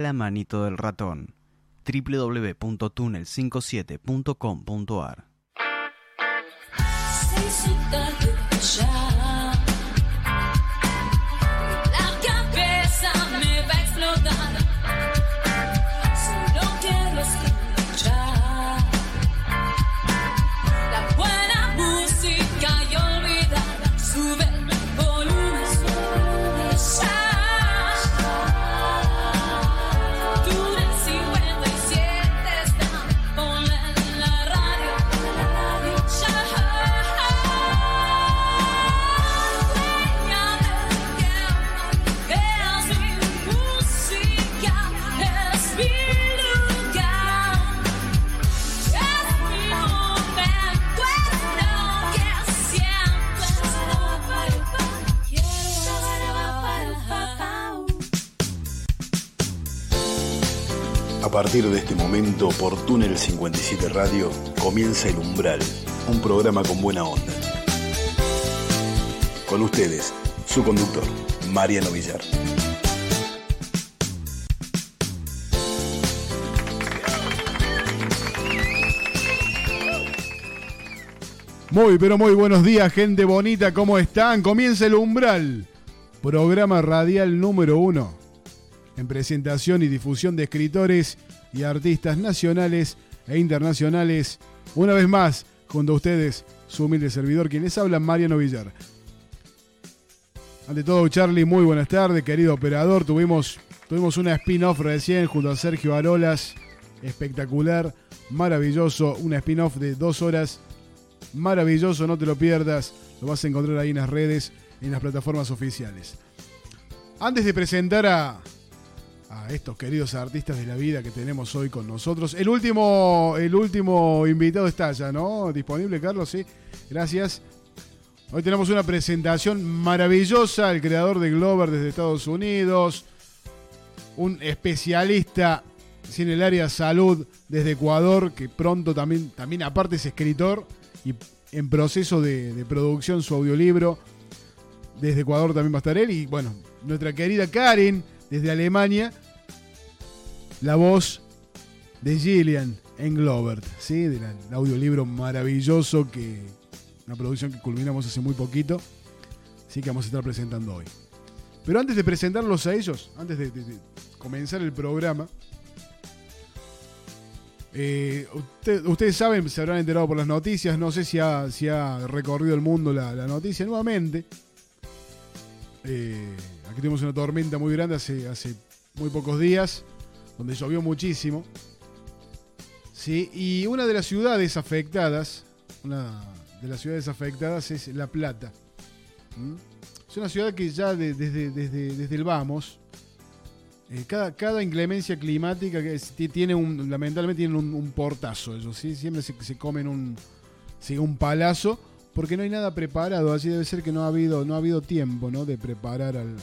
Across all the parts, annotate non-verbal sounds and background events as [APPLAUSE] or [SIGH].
La manito del ratón. www.tunnel57.com.ar A partir de este momento, por Túnel 57 Radio, comienza El Umbral, un programa con buena onda. Con ustedes, su conductor, Mariano Villar. Muy, pero muy buenos días, gente bonita, ¿cómo están? Comienza el Umbral, programa radial número uno, en presentación y difusión de escritores y artistas nacionales e internacionales. Una vez más, junto a ustedes, su humilde servidor, quien les habla, Mariano Villar. Ante todo, Charlie, muy buenas tardes, querido operador. Tuvimos, tuvimos una spin-off recién junto a Sergio Arolas, espectacular, maravilloso, una spin-off de dos horas maravilloso, no te lo pierdas. Lo vas a encontrar ahí en las redes, en las plataformas oficiales. Antes de presentar a, a estos queridos artistas de la vida que tenemos hoy con nosotros, el último, el último invitado está ya, ¿no? Disponible, Carlos, sí. Gracias. Hoy tenemos una presentación maravillosa, el creador de Glover desde Estados Unidos, un especialista en el área salud desde Ecuador, que pronto también, también aparte es escritor y en proceso de, de producción su audiolibro. Desde Ecuador también va a estar él. Y bueno, nuestra querida Karen, desde Alemania, la voz de Gillian en Glovert, ¿sí? del audiolibro maravilloso que. Una producción que culminamos hace muy poquito. Sí, que vamos a estar presentando hoy. Pero antes de presentarlos a ellos, antes de, comenzar el programa, eh, usted- ustedes saben, se habrán enterado por las noticias, no sé si ha, ha recorrido el mundo la, la noticia nuevamente. Eh, aquí tuvimos una tormenta muy grande hace, hace muy pocos días, donde llovió muchísimo. Sí, y una de las ciudades afectadas, una de las ciudades afectadas es La Plata. ¿Mm? Es una ciudad que ya de- desde, desde, desde el vamos, eh, cada, cada inclemencia climática que tiene un, lamentablemente tienen un, un portazo ellos, ¿sí? Siempre se, se comen un, sí, un palazo porque no hay nada preparado. Así debe ser que no ha habido, no ha habido tiempo ¿no? de preparar al-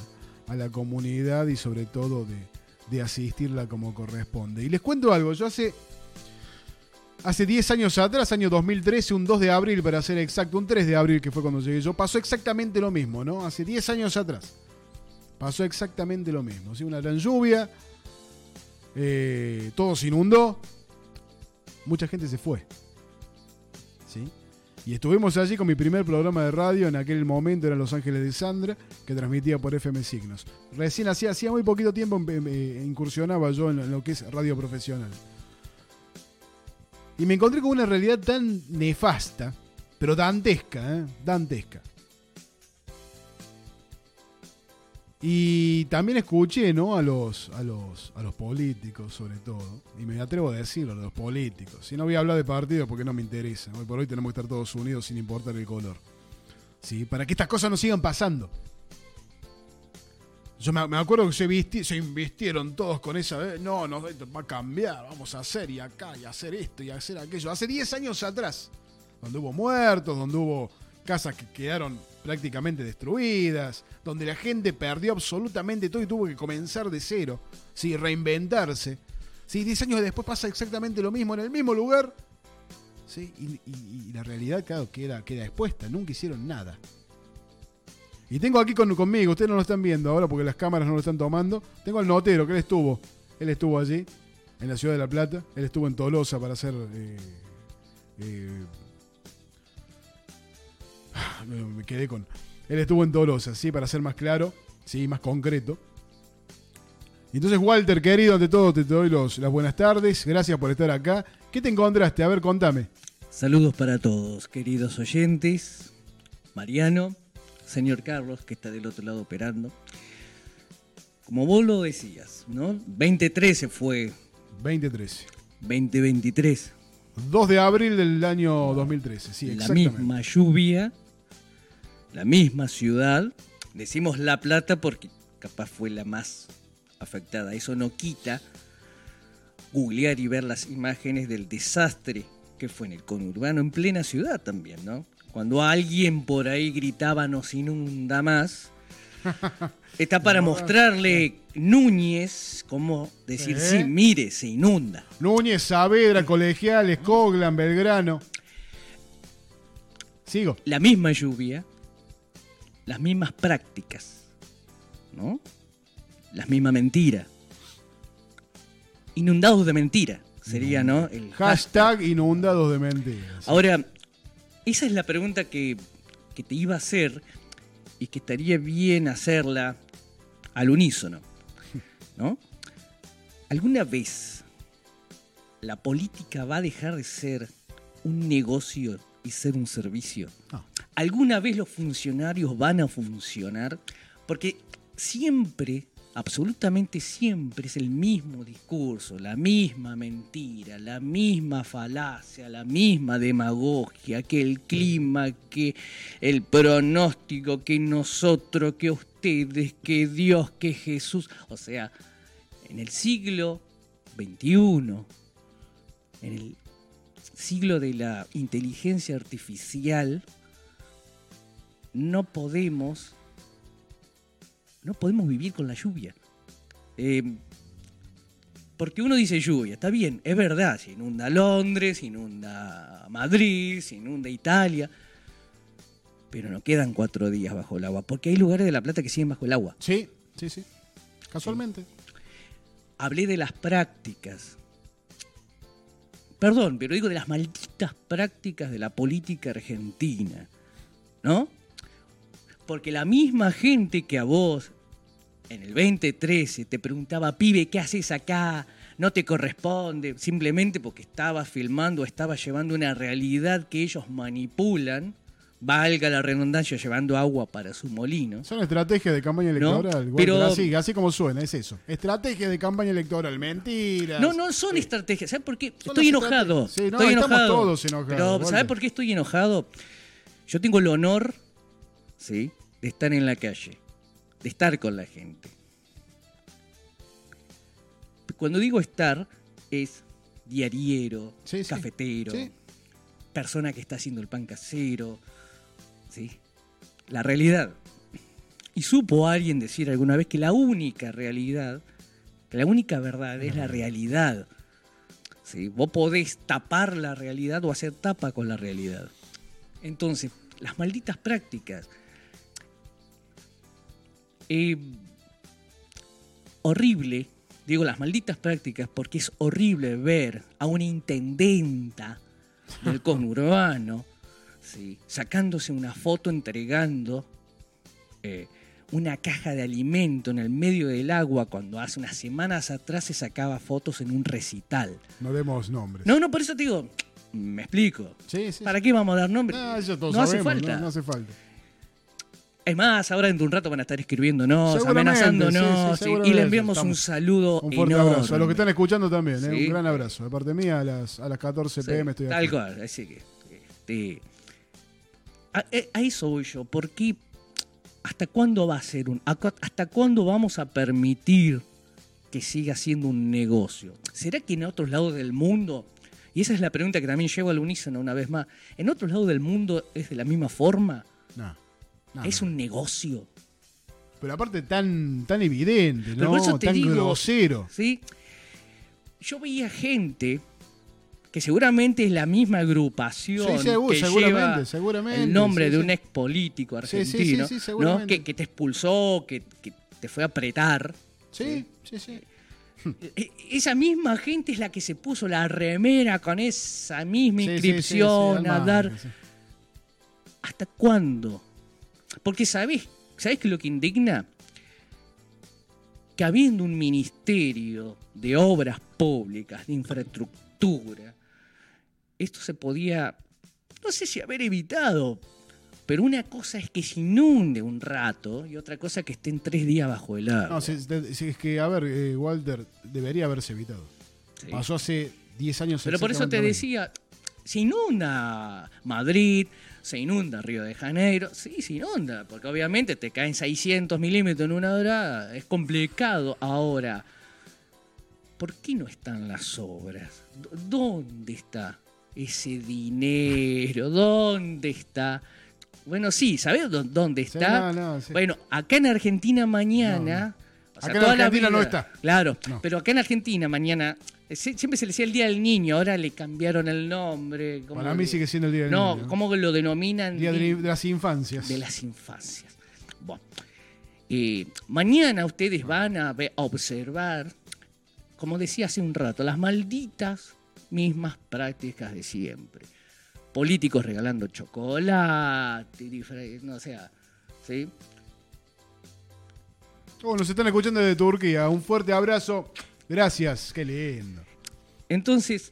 a la comunidad y sobre todo de, de asistirla como corresponde. Y les cuento algo, yo hace, hace 10 años atrás, año 2013, un 2 de abril para ser exacto, un 3 de abril que fue cuando llegué yo, pasó exactamente lo mismo, ¿no? Hace 10 años atrás pasó exactamente lo mismo. ¿sí? Una gran lluvia, eh, todo se inundó, mucha gente se fue. Y estuvimos allí con mi primer programa de radio, en aquel momento era Los Ángeles de Sandra, que transmitía por FM Signos. Recién hacía, hacía muy poquito tiempo em- em- eh, incursionaba yo en lo que es radio profesional. Y me encontré con una realidad tan nefasta, pero dantesca, ¿eh? dantesca. Y también escuché, ¿no? A los, a los, a los políticos, sobre todo. Y me atrevo a decirlo, a los políticos. Si no voy a hablar de partidos porque no me interesa. Hoy por hoy tenemos que estar todos unidos sin importar el color. ¿Sí? Para que estas cosas no sigan pasando. Yo me, acuerdo que se, visti- invistieron todos con esa. eh, No, no, va a cambiar, vamos a hacer y acá, y hacer esto y hacer aquello. Hace 10 años atrás, donde hubo muertos, donde hubo casas que quedaron prácticamente destruidas, donde la gente perdió absolutamente todo y tuvo que comenzar de cero, ¿sí? reinventarse. ¿sí? 10 años después pasa exactamente lo mismo en el mismo lugar. ¿sí? Y la realidad, claro, queda, queda expuesta. Nunca hicieron nada. Y tengo aquí con- conmigo, ustedes no lo están viendo ahora porque las cámaras no lo están tomando. Tengo al notero que él estuvo Él estuvo allí, en la ciudad de La Plata. Él estuvo en Tolosa para hacer. eh, eh, me, me quedé con. Él estuvo en Tolosa, sí, para ser más claro, sí, más concreto. Entonces, Walter, querido, ante todo te doy los, las buenas tardes. Gracias por estar acá. ¿Qué te encontraste? A ver, contame. Saludos para todos, queridos oyentes. Mariano, señor Carlos, que está del otro lado operando. Como vos lo decías, ¿no? 2013 fue 2013. 2023. 2 de abril del año 2013, sí, la exactamente. misma lluvia, la misma ciudad. Decimos La Plata porque capaz fue la más afectada. Eso no quita googlear y ver las imágenes del desastre que fue en el conurbano, en plena ciudad también, ¿no? Cuando alguien por ahí gritaba nos inunda más, [LAUGHS] está para mostrarle Núñez cómo decir, ¿Eh? sí, mire, se inunda. Núñez, Saavedra, Colegiales, Coglan, Belgrano. Sigo. la misma lluvia, las mismas prácticas, ¿no? La misma mentira. Inundados de mentira sería, ¿no? El Hashtag inundados de mentiras. Ahora, esa es la pregunta que, que te iba a hacer y que estaría bien hacerla al unísono, ¿no? ¿Alguna vez la política va a dejar de ser un negocio y ser un servicio? No. ¿Alguna vez los funcionarios van a funcionar? Porque siempre, absolutamente siempre, es el mismo discurso, la misma mentira, la misma falacia, la misma demagogia, que el clima, que el pronóstico, que nosotros, que ustedes, que Dios, que Jesús. O sea, en el siglo XXI, en el siglo de la inteligencia artificial, no podemos, no podemos vivir con la lluvia. Eh, porque uno dice lluvia, está bien, es verdad, se inunda Londres, se inunda Madrid, se inunda Italia, pero no quedan cuatro días bajo el agua, porque hay lugares de La Plata que siguen bajo el agua. Sí, sí, sí. Casualmente. Hablé de las prácticas. Perdón, pero digo de las malditas prácticas de la política argentina. ¿No? Porque la misma gente que a vos en el 2013 te preguntaba, pibe, ¿qué haces acá? No te corresponde, simplemente porque estabas filmando o estabas llevando una realidad que ellos manipulan, valga la redundancia, llevando agua para su molino. Son estrategias de campaña No, electoral. Walter, pero- así, así como suena, es eso. Estrategias de campaña electoral, mentiras. No, no son estrategias. ¿Sabes por qué? Son estoy enojado. Sí, no, estoy estamos enojado. todos enojados, Pero, Walter. ¿sabes por qué estoy enojado? Yo tengo el honor, ¿sí? De estar en la calle, de estar con la gente. Cuando digo estar, es diariero, Sí, cafetero, persona que está haciendo el pan casero, ¿sí? La realidad. Y supo alguien decir alguna vez que la única realidad, que la única verdad es la realidad. ¿sí? Vos podés tapar la realidad o hacer tapa con la realidad. Entonces, las malditas prácticas. Eh, horrible, digo las malditas prácticas, porque es horrible ver a una intendenta del [LAUGHS] conurbano ¿sí? sacándose una foto entregando eh, una caja de alimento en el medio del agua cuando hace unas semanas atrás se sacaba fotos en un recital. No demos nombres. No, no, por eso te digo, me explico. Sí, sí. ¿Para qué vamos a dar nombres? Eso todos no hace falta. No, no hace falta. Es más, ahora dentro de un rato van a estar escribiéndonos, amenazándonos, sí, y- le enviamos un saludo Un fuerte enorme. abrazo. A los que están escuchando también, ¿eh? Un gran abrazo. De parte mía, a las, a las 14 Sí, pm estoy Tal aquí. cual, así que. A, eh, a eso voy yo, porque ¿hasta cuándo va a ser un. ¿Hasta cuándo vamos a permitir que siga siendo un negocio? ¿Será que en otros lados del mundo, y esa es la pregunta que también llevo al unísono una vez más, ¿en otros lados del mundo es de la misma forma? No, no, ¿Es no. un negocio? Pero aparte tan, tan evidente, Pero ¿no? por eso te tan digo, grosero. ¿sí? Yo veía gente que seguramente es la misma agrupación Sí, segu- que seguramente, lleva seguramente, el nombre sí, de sí. un ex político Sí, sí, sí, argentino, ¿no? que, que te expulsó, que, que te fue a apretar. Sí, sí, sí. E- Esa misma gente es la que se puso la remera con esa misma inscripción a dar. ¿Hasta cuándo? Porque ¿sabés, ¿sabés qué es lo que indigna? Que habiendo un ministerio de obras públicas, de infraestructura, esto se podía, no sé si haber evitado, pero una cosa es que se inunde un rato y otra cosa que estén tres días bajo el agua. No, si- si es que, a ver, eh, Walter, debería haberse evitado. Sí. Pasó hace 10 años. Pero por eso te decía, se inunda Madrid, se inunda Río de Janeiro, sí, se inunda, porque obviamente te caen 600 milímetros en una hora, es complicado. Ahora, ¿por qué no están las obras? ¿Dónde está ese dinero? ¿Dónde está? Bueno, sí, ¿sabes dó- dónde Sí, está? no, no, sí. Bueno, acá en Argentina mañana... o sea, Acá en toda la Argentina no está. Claro, No. pero acá en Argentina mañana eh, sie- siempre se le decía el Día del Niño, ahora le cambiaron el nombre. ¿cómo Para mí sigue siendo el Día del Niño, ¿no? ¿cómo lo denominan? Día de, las infancias. de las infancias. Bueno, eh, mañana ustedes van a observar, como decía hace un rato, las malditas mismas prácticas de siempre. Políticos regalando chocolate, no sea, ¿sí? Oh, nos están escuchando desde Turquía. Un fuerte abrazo. Gracias. Qué lindo. Entonces,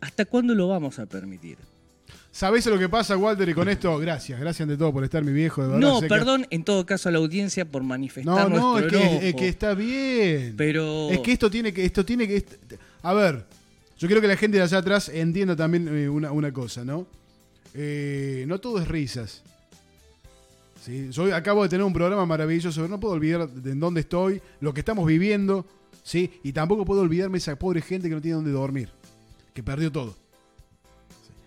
¿hasta cuándo lo vamos a permitir? ¿Sabés lo que pasa, Walter? Y con esto, gracias. Gracias ante todo por estar, mi viejo. De verdad, No, que- perdón, en todo caso a la audiencia por manifestar No, no, es que, enojo. es que está bien. Pero Es que esto tiene que. Esto tiene que. A ver, yo quiero que la gente de allá atrás entienda también eh, una, una cosa, ¿no? Eh, no todo es risas. ¿sí? Yo acabo de tener un programa maravilloso, pero no puedo olvidar de en dónde estoy, lo que estamos viviendo, ¿sí? Y tampoco puedo olvidarme esa pobre gente que no tiene dónde dormir, que perdió todo.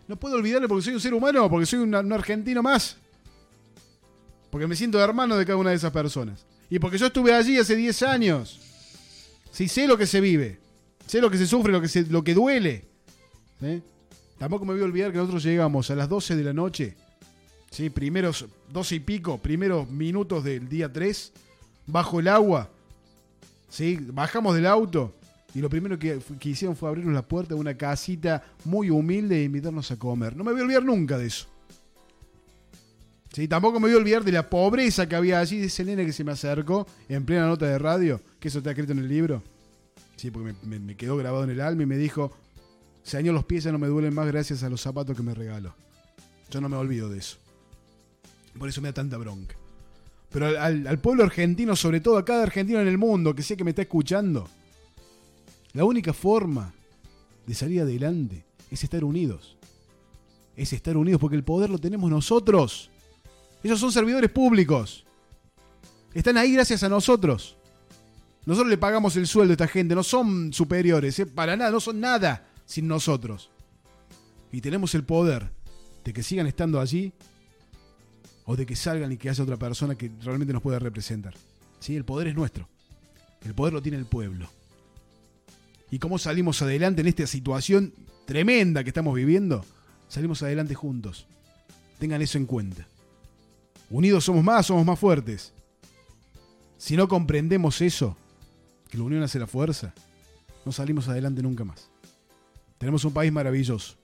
No puedo olvidarle porque soy un ser humano, porque soy un, un argentino más. Porque me siento hermano de cada una de esas personas. Y porque yo estuve allí hace 10 años. Sí, sé lo que se vive. Sé lo que se sufre, lo que, se- lo que duele. ¿sí? Tampoco me voy a olvidar que nosotros llegamos a las 12 de la noche. ¿sí? Primeros 12 y pico, primeros minutos del día 3. Bajo el agua. ¿sí? Bajamos del auto. Y lo primero que, que hicieron fue abrirnos la puerta de una casita muy humilde e invitarnos a comer. No me voy a olvidar nunca de eso. Sí, tampoco me voy a olvidar de la pobreza que había allí, de ese nene que se me acercó en plena nota de radio, que eso está escrito en el libro. Sí, porque me, quedó grabado en el alma y me dijo, Señor, los pies ya no me duelen más gracias a los zapatos que me regaló. Yo no me olvido de eso. Por eso me da tanta bronca. Pero al- al pueblo argentino, sobre todo a cada argentino en el mundo que sé que me está escuchando, la única forma de salir adelante es estar unidos. Es estar unidos porque el poder lo tenemos nosotros. Ellos son servidores públicos. Están ahí gracias a nosotros. Nosotros le pagamos el sueldo a esta gente, no son superiores, ¿eh? para nada, no son nada sin nosotros. Y tenemos el poder de que sigan estando allí o de que salgan y que haya otra persona que realmente nos pueda representar. ¿Sí? El poder es nuestro. El poder lo tiene el pueblo. ¿Y cómo salimos adelante en esta situación tremenda que estamos viviendo? Salimos adelante juntos. Tengan eso en cuenta. Unidos somos más, somos más fuertes. Si no comprendemos eso, que la unión hace la fuerza, no salimos adelante nunca más. Tenemos un país maravilloso.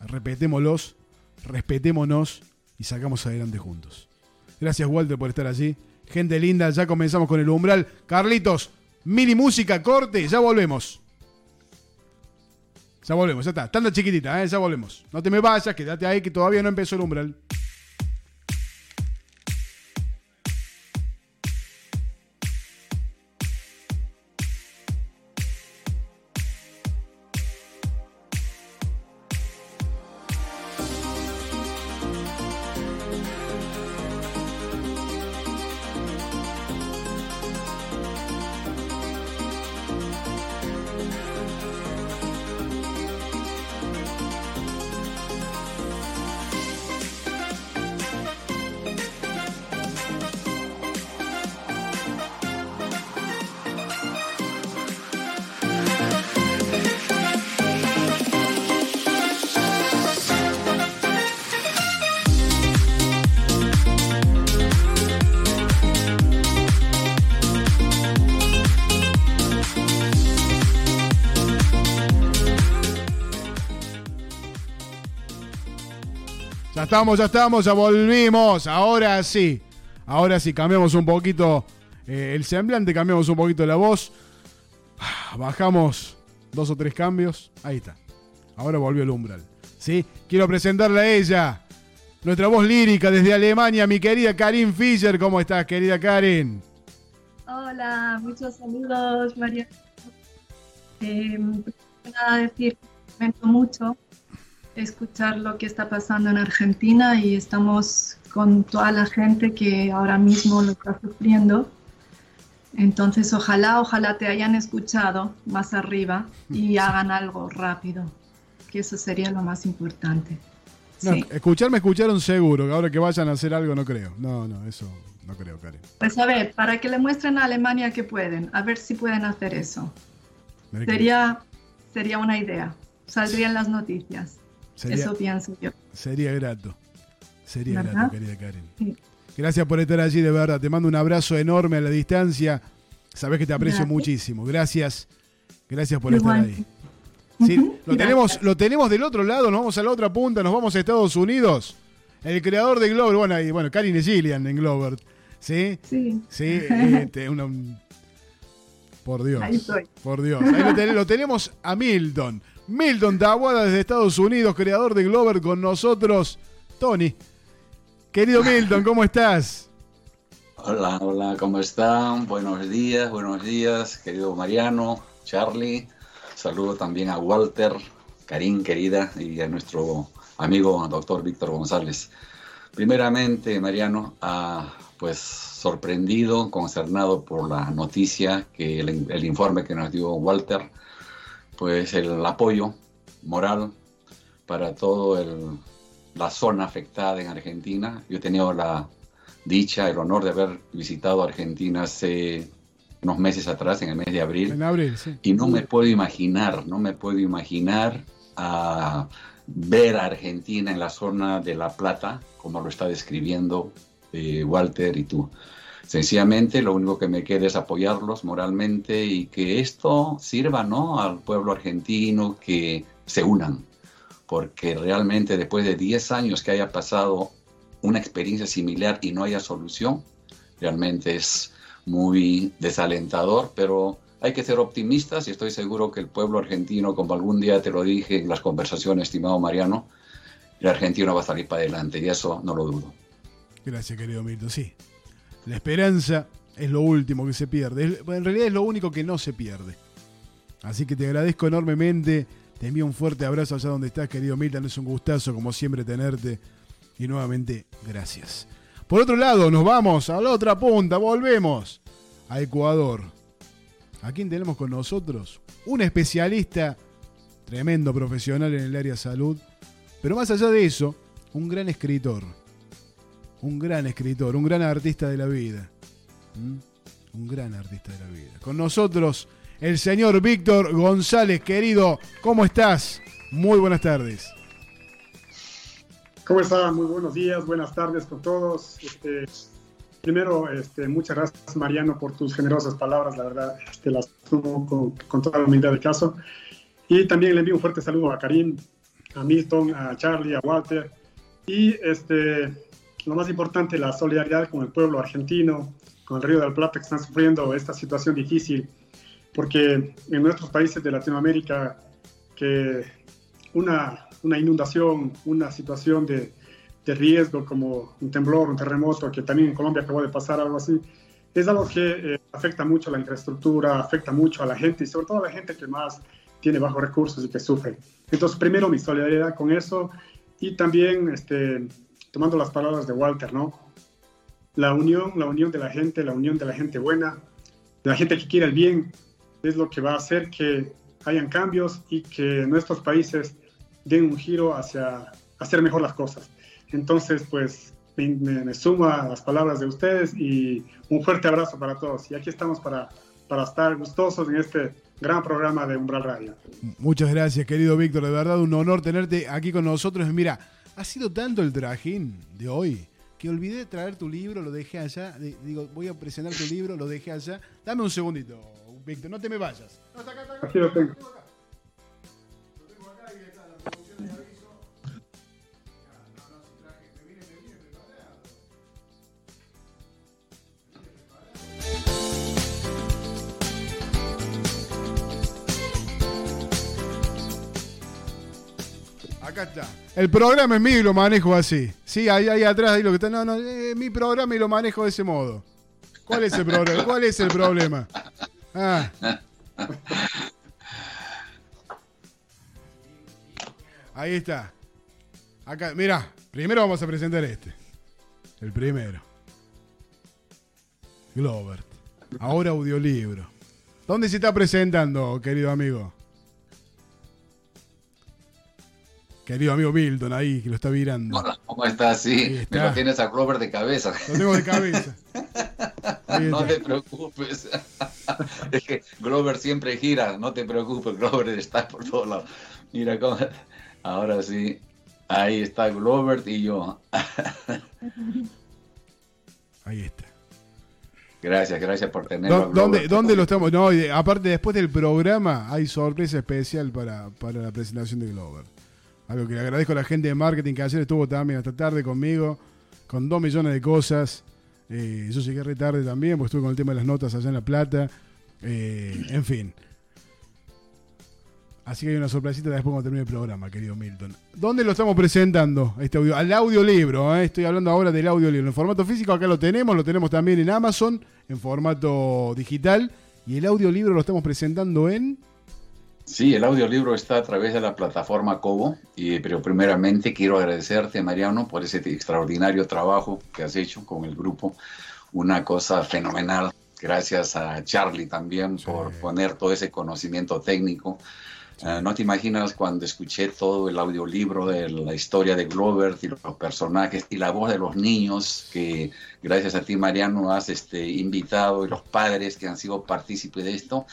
Respetémoslos, respetémonos y sacamos adelante juntos. Gracias Walter por estar allí. Gente linda, ya comenzamos con el umbral. Carlitos, mini música, corte, ya volvemos. Ya volvemos, ya está. Tanda chiquitita, ¿eh? ya volvemos. No te me vayas, quédate ahí que todavía no empezó el umbral. Estamos, ya estamos, ya volvimos. Ahora sí. Ahora sí, cambiamos un poquito eh, el semblante, cambiamos un poquito la voz. Ah, Bajamos dos o tres cambios. Ahí está. Ahora volvió el umbral. ¿Sí? Quiero presentarle a ella. Nuestra voz lírica desde Alemania, mi querida Karin Fischer. ¿Cómo estás, querida Karin? Hola, muchos saludos, María. Eh, nada decir, lamento mucho escuchar lo que está pasando en Argentina y estamos con toda la gente que ahora mismo lo está sufriendo. Entonces, ojalá, ojalá te hayan escuchado más arriba y [LAUGHS] hagan algo rápido, que eso sería lo más importante. No, Sí. escuchar me escucharon seguro. que Ahora que vayan a hacer algo, no creo. No, no, eso no creo, Karin. Pues a ver, para que le muestren a Alemania que pueden, a ver si pueden hacer eso. Sería, sería una idea, saldrían las noticias. Sería, Eso pienso yo. sería grato. Sería ¿Verdad? grato, querida Karin. Sí. Gracias por estar allí, de verdad. Te mando un abrazo enorme a la distancia. Sabes que te aprecio Gracias. muchísimo. Gracias. Gracias por Igual. estar ahí. Sí, lo, tenemos, lo tenemos del otro lado, nos vamos a la otra punta, nos vamos a Estados Unidos. El creador de Glover, bueno, y, bueno, Karin Gillian en Glover. ¿Sí? Sí, Sí, [LAUGHS] este, una- un- por Dios. Ahí estoy. Por Dios. Ahí lo, ten- lo tenemos a Milton. Milton Tabuada desde Estados Unidos, creador de Glover con nosotros. Tony. Querido Milton, ¿cómo estás? Hola, hola, ¿cómo están? Buenos días, buenos días, querido Mariano, Charlie. Saludo también a Walter, Karim, querida, y a nuestro amigo doctor Víctor González. Primeramente, Mariano, ah, pues sorprendido, concernado por la noticia, que el informe que nos dio Walter, pues el apoyo moral para toda la zona afectada en Argentina. Yo he tenido la dicha, el honor de haber visitado Argentina hace unos meses atrás, en el mes de abril, En abril, sí. y no me puedo imaginar, no me puedo imaginar a ver a Argentina en la zona de La Plata, como lo está describiendo eh, Walter y tú. Sencillamente lo único que me queda es apoyarlos moralmente y que esto sirva ¿no? al pueblo argentino que se unan, porque realmente después de 10 años que haya pasado una experiencia similar y no haya solución, realmente es muy desalentador, pero hay que ser optimistas y estoy seguro que el pueblo argentino, como algún día te lo dije en las conversaciones, estimado Mariano, el argentino va a salir para adelante y eso no lo dudo. Gracias, querido Milton. Sí. La esperanza es lo último que se pierde. En realidad es lo único que no se pierde. Así que te agradezco enormemente. Te envío un fuerte abrazo allá donde estás, querido Milton. Es un gustazo, como siempre, tenerte. Y nuevamente, gracias. Por otro lado, nos vamos a la otra punta. Volvemos a Ecuador. ¿A quién tenemos con nosotros? Un especialista, tremendo profesional en el área de salud. Pero más allá de eso, un gran escritor un gran escritor, un gran artista de la vida. ¿Mm? Un gran artista de la vida. Con nosotros el señor Víctor González, querido, ¿cómo estás? Muy buenas tardes. ¿Cómo están? Muy buenos días, buenas tardes con todos. Este, primero, este, muchas gracias Mariano por tus generosas palabras, la verdad, este, las tomo con, con toda la humildad del caso. Y también le envío un fuerte saludo a Karim, a Milton, a Charlie, a Walter. Y este, lo más importante, la solidaridad con el pueblo argentino, con el Río de la Plata que están sufriendo esta situación difícil, porque en nuestros países de Latinoamérica, que una, una inundación, una situación de, de riesgo como un temblor, un terremoto, que también en Colombia acabó de pasar algo así, es algo que eh, afecta mucho a la infraestructura, afecta mucho a la gente y sobre todo a la gente que más tiene bajos recursos y que sufre. Entonces, primero mi solidaridad con eso y también este, tomando las palabras de Walter, ¿no? La unión, la unión de la gente, la unión de la gente buena, de la gente que quiere el bien, es lo que va a hacer que hayan cambios y que nuestros países den un giro hacia hacer mejor las cosas. Entonces, pues me, me, sumo a las palabras de ustedes y un fuerte abrazo para todos. Y aquí estamos para, para estar gustosos en este gran programa de Umbral Radio. Muchas gracias, querido Víctor. De verdad, un honor tenerte aquí con nosotros. Mira, ha sido tanto el trajín de hoy que olvidé traer tu libro, lo dejé allá. Digo, voy a presentar tu libro, lo dejé allá. Dame un segundito, Víctor, no te me vayas. No, acá, acá. Acá Acá está. El programa es mío y lo manejo así. Sí, ahí, ahí atrás, ahí lo que está. No, no, es mi programa y lo manejo de ese modo. ¿Cuál es el problema? [LAUGHS] ¿Cuál es el problema? Ah. Ahí está. Acá, mira, primero vamos a presentar este. El primero. Glover. Ahora audiolibro. ¿Dónde se está presentando, querido amigo? Querido amigo Milton, ahí, que lo está virando. Hola, ¿cómo estás? Sí, está. me lo tienes a Glover de cabeza. Lo tengo de cabeza. [LAUGHS] No te preocupes. [LAUGHS] Es que Glover siempre gira, no te preocupes, Glover está por todos lados. Mira cómo. Ahora sí, ahí está Glover y yo. [LAUGHS] Ahí está. Gracias, gracias por tenerlo. a ¿Dó- ¿Dónde, dónde lo estamos? No, aparte, después del programa hay sorpresa especial para, para la presentación de Glover. Algo que le agradezco a la gente de marketing que ayer estuvo también hasta tarde conmigo, con dos millones de cosas. Eh, yo llegué re tarde también, porque estuve con el tema de las notas allá en La Plata. Eh, en fin. Así que hay una sorpresita después cuando termine el programa, querido Milton. ¿Dónde lo estamos presentando? Este audio, al audiolibro, ¿eh? estoy hablando ahora del audiolibro. En formato físico acá lo tenemos, lo tenemos también en Amazon, en formato digital. Y el audiolibro lo estamos presentando en... Sí, el audiolibro está a través de la plataforma Cobo, y, pero primeramente quiero agradecerte, Mariano, por ese extraordinario trabajo que has hecho con el grupo. Una cosa fenomenal. Gracias a Charlie también por poner todo ese conocimiento técnico. Eh, no te imaginas cuando escuché todo el audiolibro de la historia de Glover y los personajes y la voz de los niños que gracias a ti Mariano has este, invitado y los padres que han sido partícipes de esto.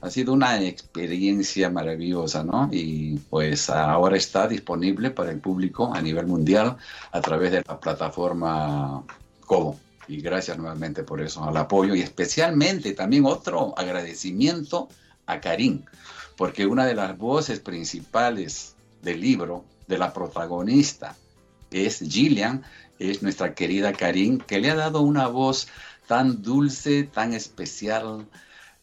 Ha sido una experiencia maravillosa, ¿no? Y pues ahora está disponible para el público a nivel mundial a través de la plataforma Cobo. Y gracias nuevamente por eso, al apoyo y especialmente también otro agradecimiento a Karim, porque una de las voces principales del libro, de la protagonista, es Gillian, es nuestra querida Karim, que le ha dado una voz tan dulce, tan especial,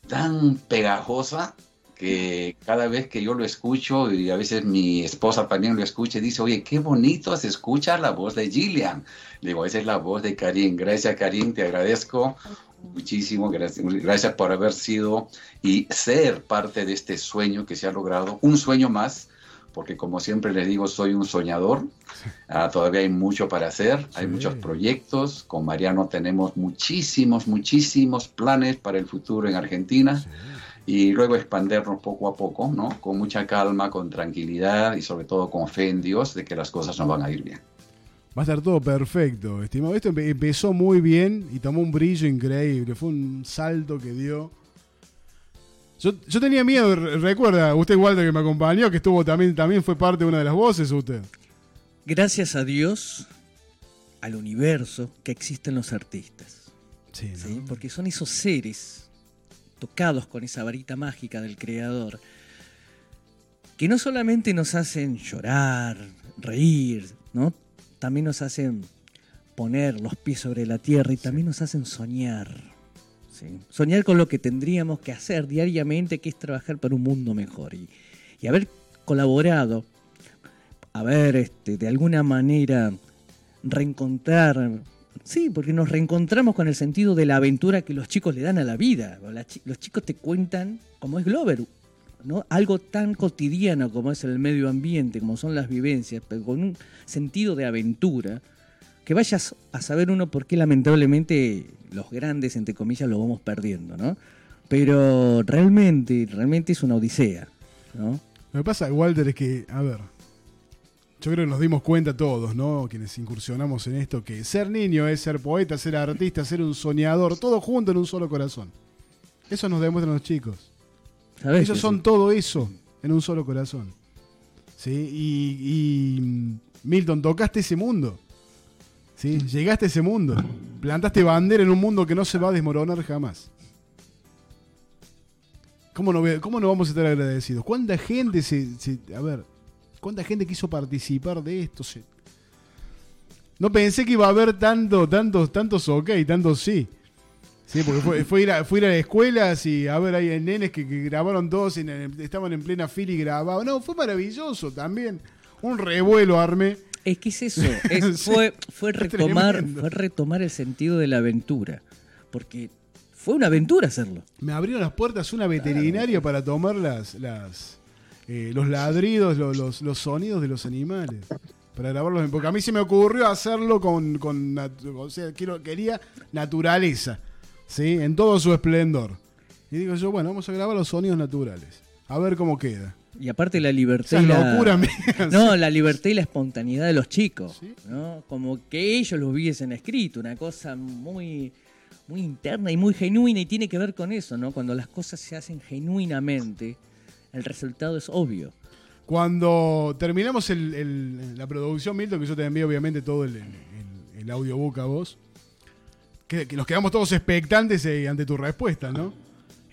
tan pegajosa, que cada vez que yo lo escucho, y a veces mi esposa también lo escucha, dice, oye, qué bonito se escucha la voz de Gillian. Digo, esa es la voz de Karim. Gracias, Karim, te agradezco muchísimo. Gracias, gracias por haber sido y ser parte de este sueño que se ha logrado. Un sueño más, porque como siempre les digo, soy un soñador. Ah, todavía hay mucho para hacer, hay Sí. muchos proyectos. Con Mariano tenemos muchísimos, muchísimos planes para el futuro en Argentina y luego expandernos poco a poco, ¿no? Con mucha calma, con tranquilidad y sobre todo con fe en Dios de que las cosas nos van a ir bien. Va a estar todo perfecto, estimado. Esto empe- empezó muy bien y tomó un brillo increíble. Fue un salto que dio. Yo, yo tenía miedo, re- recuerda, usted Walter que me acompañó, que estuvo también, también fue parte de una de las voces usted. Gracias a Dios, al universo, que existen los artistas. Sí, ¿no? ¿sí? Porque son esos seres tocados con esa varita mágica del creador que no solamente nos hacen llorar, reír, ¿no? También nos hacen poner los pies sobre la tierra y también nos hacen soñar. ¿Sí? Soñar con lo que tendríamos que hacer diariamente, que es trabajar para un mundo mejor. Y, y haber colaborado, haber este, de alguna manera reencontrar, sí, porque nos reencontramos con el sentido de la aventura que los chicos le dan a la vida. Los chicos te cuentan, como es Glover, ¿no? algo tan cotidiano como es el medio ambiente, como son las vivencias, pero con un sentido de aventura, que vayas a saber uno por qué lamentablemente los grandes, entre comillas, lo vamos perdiendo, ¿no? Pero realmente, realmente es una odisea, ¿no? Lo que pasa, Walter, es que, a ver, yo creo que nos dimos cuenta todos, ¿no? Quienes incursionamos en esto, que ser niño es ser poeta, ser artista, ser un soñador, todo junto en un solo corazón. Eso nos demuestran los chicos. ¿Sabés Ellos son sí? todo eso en un solo corazón. ¿Sí? Y, y, mm, Milton, tocaste ese mundo. ¿Sí? Llegaste a ese mundo. Plantaste bandera en un mundo que no se va a desmoronar jamás. ¿Cómo no, cómo no vamos a estar agradecidos? ¿Cuánta gente se, se- A ver, ¿cuánta gente quiso participar de esto? No pensé que iba a haber tanto, tantos, tantos ok, tantos sí. Sí, porque fue, fue ir a, fue ir a las escuelas y a ver, hay nenes que, grabaron todos, en estaban en plena fila y grababan. No, fue maravilloso también. un revuelo armé. Es que es eso, [LAUGHS] es- fue, fue, retomar, fue retomar el sentido de la aventura. Porque fue una aventura hacerlo. Me abrieron las puertas una veterinaria para tomar las, las eh, los ladridos, lo- los, los sonidos de los animales. Para grabarlos. Porque a mí se me ocurrió hacerlo con. o sea, quiero, quería naturaleza. ¿Sí? En todo su esplendor. Y digo yo, bueno, vamos a grabar los sonidos naturales. A ver cómo queda. Y aparte la libertad. Y la- locura mía. [LAUGHS] No, la libertad y la espontaneidad de los chicos. Sí. ¿no? Como que ellos lo hubiesen escrito, una cosa muy, muy interna y muy genuina y tiene que ver con eso, ¿no? Cuando las cosas se hacen genuinamente, el resultado es obvio. Cuando terminamos el- el- la producción, Milton, que yo te envío obviamente todo el, el- el audiobook a vos, que, que nos quedamos todos expectantes eh, ante tu respuesta, ¿no?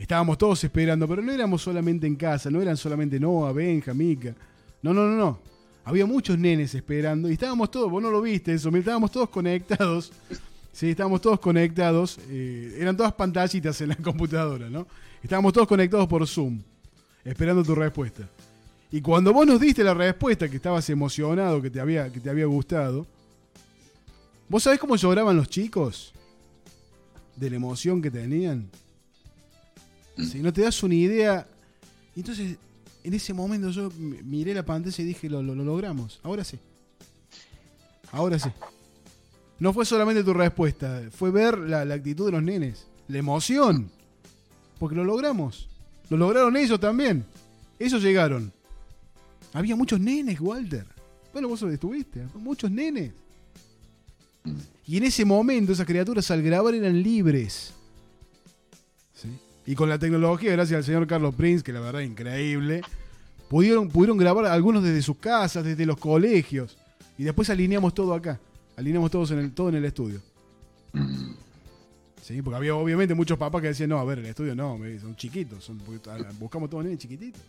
Estábamos todos esperando, pero no éramos solamente en casa, no eran solamente Noah, Benja, Mica. No, no, no, no. Había muchos nenes esperando y estábamos todos, vos no lo viste eso, estábamos todos conectados. Sí, estábamos todos conectados. eh, eran todas pantallitas en la computadora, ¿no? Estábamos todos conectados por Zoom, esperando tu respuesta. Y cuando vos nos diste la respuesta, que estabas emocionado, que te había, que te había gustado, ¿vos sabés cómo lloraban los chicos? De la emoción que tenían. Si no te das una idea. Y Entonces, en ese momento yo miré la pantalla y dije, lo, lo- lo logramos. Ahora sí. Ahora sí. No fue solamente tu respuesta, fue ver la, la actitud de los nenes. La emoción. Porque lo logramos. Lo lograron ellos también. Ellos llegaron. Había muchos nenes, Walter. Bueno, vos estuviste. Muchos nenes. Y en ese momento esas criaturas al grabar eran libres. Y con la tecnología, gracias al señor Carlos Prince, que la verdad es increíble, pudieron, pudieron grabar algunos desde sus casas, desde los colegios. Y después alineamos todo acá. Alineamos todos en el, todo en el estudio. Sí, porque había obviamente muchos papás que decían, no, a ver, el estudio no, son chiquitos, son, buscamos todos nenes chiquititos.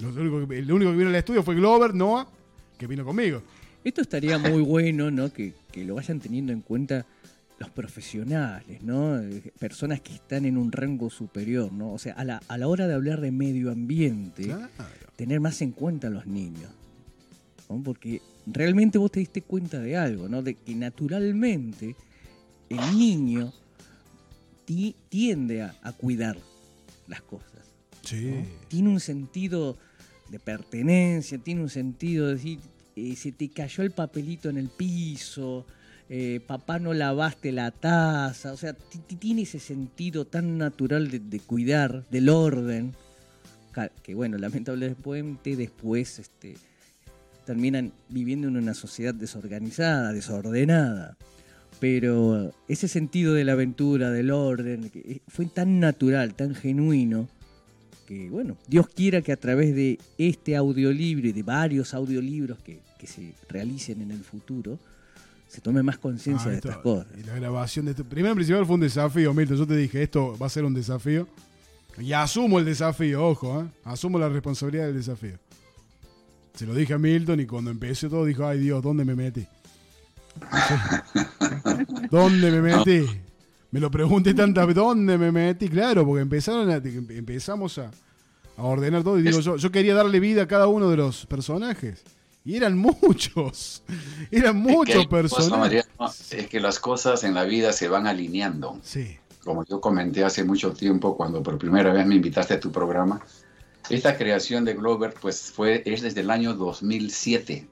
Lo único que- el único que vino al estudio fue Glover, Noah, que vino conmigo. Esto estaría muy bueno, ¿no? Que, que lo vayan teniendo en cuenta los profesionales, ¿no? Eh, Personas que están en un rango superior, ¿no? O sea, a la, a la hora de hablar de medio ambiente, Claro. tener más en cuenta a los niños. ¿no? Porque realmente vos te diste cuenta de algo, ¿no? De que naturalmente el niño ti- tiende a, a cuidar las cosas. Sí. Tiene un sentido de pertenencia, tiene un sentido de decir, eh, se te cayó el papelito en el piso, eh, papá no lavaste la taza, o sea, ti- ti- tiene ese sentido tan natural de, cuidar, del orden, que bueno, [LAUGHS] lamentablemente después este, terminan viviendo en una sociedad desorganizada, desordenada. Pero ese sentido de la aventura, del orden, eh, fue tan natural, tan genuino, que bueno, Dios quiera que a través de este audiolibro y de varios audiolibros que se realicen en el futuro, se tome más conciencia Ah, de esto- estas cosas. Y la grabación de. Primero en principal fue un desafío, Milton. Yo te dije, esto va a ser un desafío. Y asumo el desafío, ojo, ¿eh? Asumo la responsabilidad del desafío. Se lo dije a Milton y cuando empecé todo dijo, ay Dios, ¿dónde me metí? [LAUGHS] ¿Dónde me metí? Me lo pregunté tantas veces, ¿dónde me metí? Claro, porque empezaron a- empezamos a, a ordenar todo y digo, yo, yo quería darle vida a cada uno de los personajes. Y eran muchos. [LAUGHS] Eran Es que muchos personajes. Mariano, es que las cosas en la vida se van alineando. Sí. Como yo comenté hace mucho tiempo, cuando por primera vez me invitaste a tu programa, esta creación de Glover pues fue, es desde el año 2007.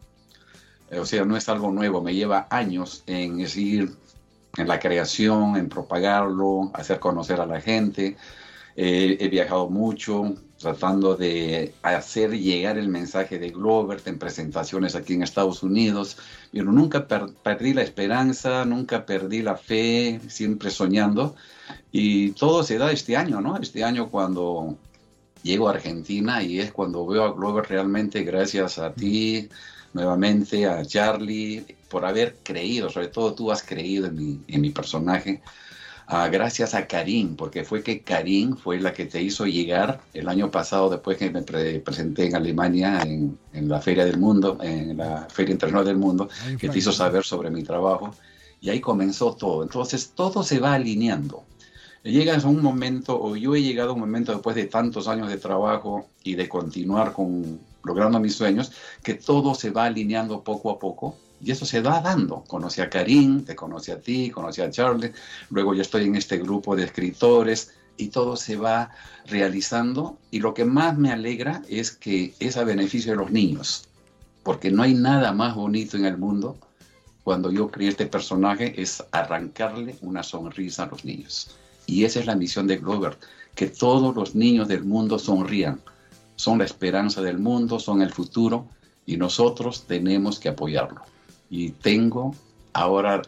Eh, O sea, no es algo nuevo, me lleva años en decir, en la creación, en propagarlo, hacer conocer a la gente. Eh, he viajado mucho tratando de hacer llegar el mensaje de Glover en presentaciones aquí en Estados Unidos, pero nunca per- perdí la esperanza, nunca perdí la fe, siempre soñando. Y todo se da este año, ¿no? Este año cuando llego a Argentina y es cuando veo a Glover realmente gracias a ti, nuevamente a Charlie, por haber creído, sobre todo tú has creído en mi, en mi personaje. Ah, gracias a Karim, porque fue que Karim fue la que te hizo llegar el año pasado, después que me pre- presenté en Alemania, en, en la Feria del Mundo, en la Feria Internacional del Mundo, que te hizo saber sobre mi trabajo. Y ahí comenzó todo. Entonces todo se va alineando. llegas a un momento, o yo he llegado a un momento después de tantos años de trabajo y de continuar con logrando mis sueños, que todo se va alineando poco a poco y eso se va dando. Conocí a Karim, te conocí a ti, conocí a Charlie, luego yo estoy en este grupo de escritores y todo se va realizando y lo que más me alegra es que es a beneficio de los niños, porque no hay nada más bonito en el mundo cuando yo creé este personaje es arrancarle una sonrisa a los niños. Y esa es la misión de Glover, que todos los niños del mundo sonrían. Son la esperanza del mundo, son el futuro y nosotros tenemos que apoyarlo. Y tengo ahora,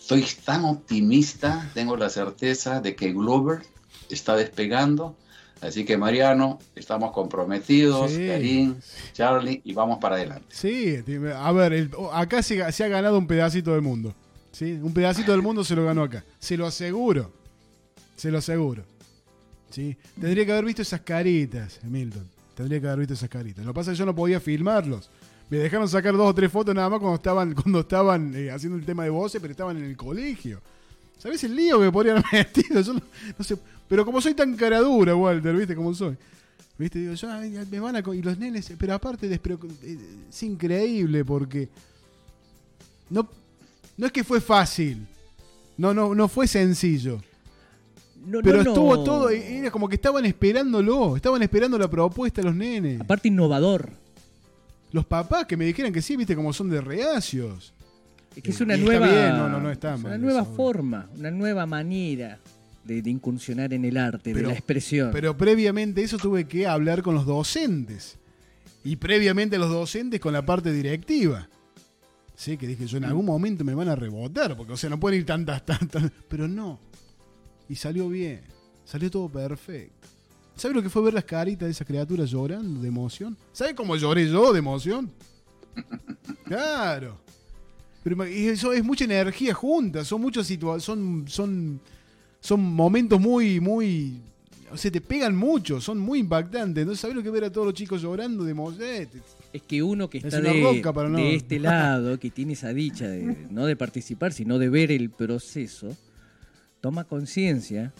estoy tan optimista, tengo la certeza de que Glover está despegando. Así que Mariano, estamos comprometidos, Sí. Karim, Charlie, y vamos para adelante. Sí, a ver, el- acá se, se ha ganado un pedacito del mundo. ¿sí? Un pedacito del mundo se lo ganó acá. Se lo aseguro. Se lo aseguro. ¿sí? Tendría que haber visto esas caritas, Milton. Tendría que haber visto esas caritas. Lo que pasa es que yo no podía filmarlos. Me dejaron sacar dos o tres fotos nada más cuando estaban, [LAUGHS] cuando estaban eh, haciendo el tema de voces, pero estaban en el colegio. ¿Sabes el lío que me podrían haber [LAUGHS] metido? Yo no, no sé. Pero como soy tan cara dura, Walter, ¿viste cómo soy? ¿Viste? Digo, yo, me van a. Y los nenes, pero aparte, eh, es increíble porque. No, no es que fue fácil. No, no, no fue sencillo. No, no, Pero no. estuvo todo. eh, Era como que estaban esperándolo. Estaban esperando la propuesta de los nenes. Aparte innovador. Los papás que me dijeran que sí, viste, como son de reacios. Es que es una Y está nueva, bien, no, no, no está es mal una nueva eso. forma, una nueva manera de, de incursionar en el arte, Pero- de la expresión. Pero previamente eso tuve que hablar con los docentes. Y previamente los docentes con la parte directiva. Sí, que dije yo en algún momento me van a rebotar, porque o sea, no pueden ir tantas, tantas. Pero no. Y salió bien. Salió todo perfecto. ¿Sabe lo que fue ver las caritas de esa criatura llorando de emoción? ¿Sabe cómo lloré yo de emoción? [LAUGHS] Claro. Pero eso es mucha energía junta, son muchas situaciones, son, son, son momentos muy, muy, o sea, te pegan mucho, son muy impactantes. Entonces, ¿sabes lo que ver a todos los chicos llorando de emoción? Eh, Es que uno que Es está de, para no- de este lado, que tiene esa dicha de [LAUGHS] no de participar, sino de ver el proceso, toma conciencia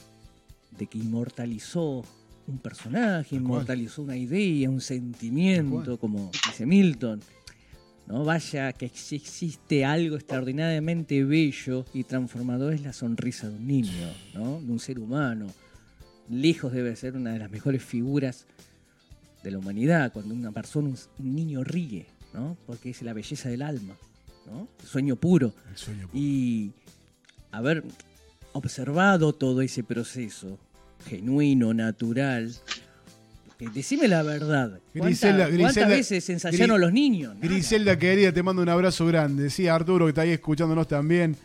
de que inmortalizó un personaje, inmortalizó una idea, un sentimiento, como dice Milton. No vaya que ex- existe algo extraordinariamente bello y transformador es la sonrisa de un niño, ¿no? de un ser humano. Lejos debe ser una de las mejores figuras de la humanidad, cuando una persona, un, niño ríe, ¿no? Porque es la belleza del alma, ¿no? El sueño puro. el sueño. Y haber observado todo ese proceso genuino, natural. que decime la verdad. ¿Cuánta- Griselda- ¿Cuántas Griselda- veces ensayaron Gri- los niños? Nada. Griselda querida, te mando un abrazo grande. Sí, Arturo, que está ahí escuchándonos también.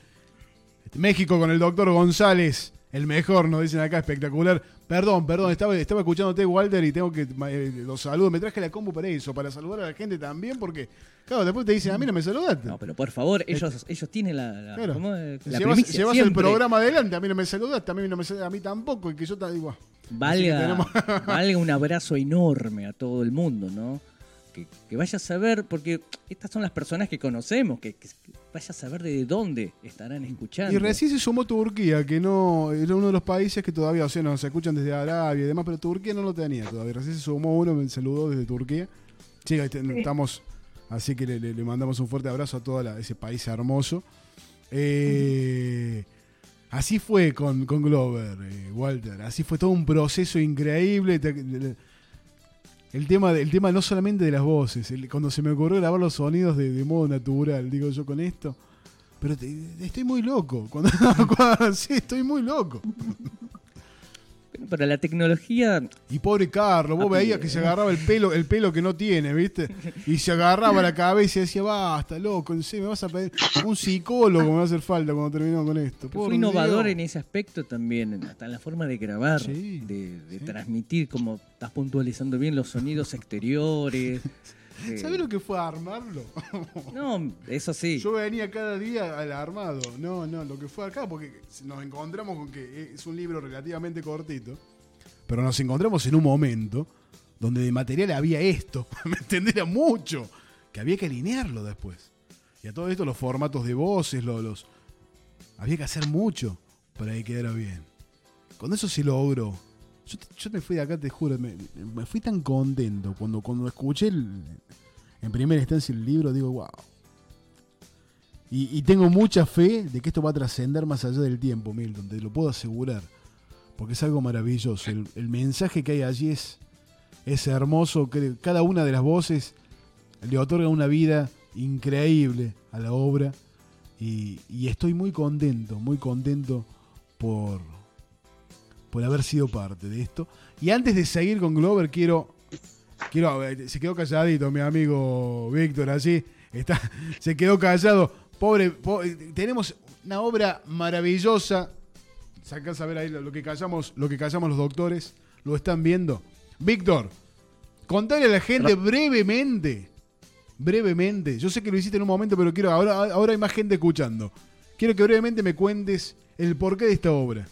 México con el doctor González, el mejor, nos dicen acá, espectacular. Perdón, perdón, estaba, estaba escuchándote, Walter, y tengo que. eh, los saludos. Me traje la combo para eso, para saludar a la gente también, porque, claro, después te dicen, a mí no me saludaste. No, pero por favor, ellos, ellos tienen la, la- Claro. ¿cómo es? la llevas primicia llevas el programa adelante, a mí no me saludaste, a mí, no me, a mí tampoco, y que yo te digo. Valga, tenemos- [LAUGHS] valga un abrazo enorme a todo el mundo, ¿no? Que, que vaya a saber, porque estas son las personas que conocemos, que, que vaya a saber de dónde estarán escuchando. Y recién se sumó Turquía, que no era uno de los países que todavía, o sea, nos escuchan desde Arabia y demás, pero Turquía no lo tenía todavía. Recién se sumó uno, me saludó desde Turquía. Te- estamos, así que le, le- le mandamos un fuerte abrazo a todo la- ese país hermoso. Eh, así fue con, con Glover, eh, Walter. Así fue todo un proceso increíble. Te- el tema, el tema no solamente de las voces, el- cuando se me ocurrió grabar los sonidos de, de modo natural, digo yo con esto. Pero te- estoy muy loco. Cuando, [LAUGHS] cuando- sí, estoy muy loco. Para la tecnología, Y pobre Carlos, vos Ah, veías que se agarraba el pelo, el pelo que no tiene, ¿viste? Y se agarraba la cabeza y decía, basta, loco, en serio, me vas a pedir un psicólogo me va a hacer falta cuando terminemos con esto. Fue innovador Dios. en ese aspecto también, hasta en la forma de grabar, Sí, de, de sí. transmitir, como estás puntualizando bien los sonidos exteriores. [LAUGHS] eh, ¿Sabés lo que fue armarlo? [LAUGHS] No, eso sí. Yo venía cada día al armado. No, no, lo que fue acá, porque nos encontramos con que es un libro relativamente cortito, pero nos encontramos en un momento donde de material había esto. [LAUGHS] ¿Me entendés? Era mucho. Que había que alinearlo después. Y a todo esto, los formatos de voces, lo- los. Había que hacer mucho para que quedara bien. cuando eso se logró, yo, yo me fui de acá, te juro, me, fui tan contento cuando, cuando escuché en primera instancia el libro, digo, wow. Y, tengo mucha fe de que esto va a trascender más allá del tiempo, Milton, te lo puedo asegurar. Porque es algo maravilloso. El, mensaje que hay allí es, es hermoso. Cada una de las voces le otorga una vida increíble a la obra. Y estoy muy contento, muy contento por, por haber sido parte de esto. Y antes de seguir con Glover, quiero. quiero se quedó calladito mi amigo Víctor allí. Está, [LAUGHS] se quedó callado. Pobre, po- tenemos una obra maravillosa. Sacás a ver ahí lo lo que callamos, lo que callamos los doctores. Lo están viendo. Víctor, contale a la gente brevemente. Brevemente. Yo sé que lo hiciste en un momento, pero quiero. Ahora, ahora hay más gente escuchando. Quiero que brevemente me cuentes el porqué de esta obra.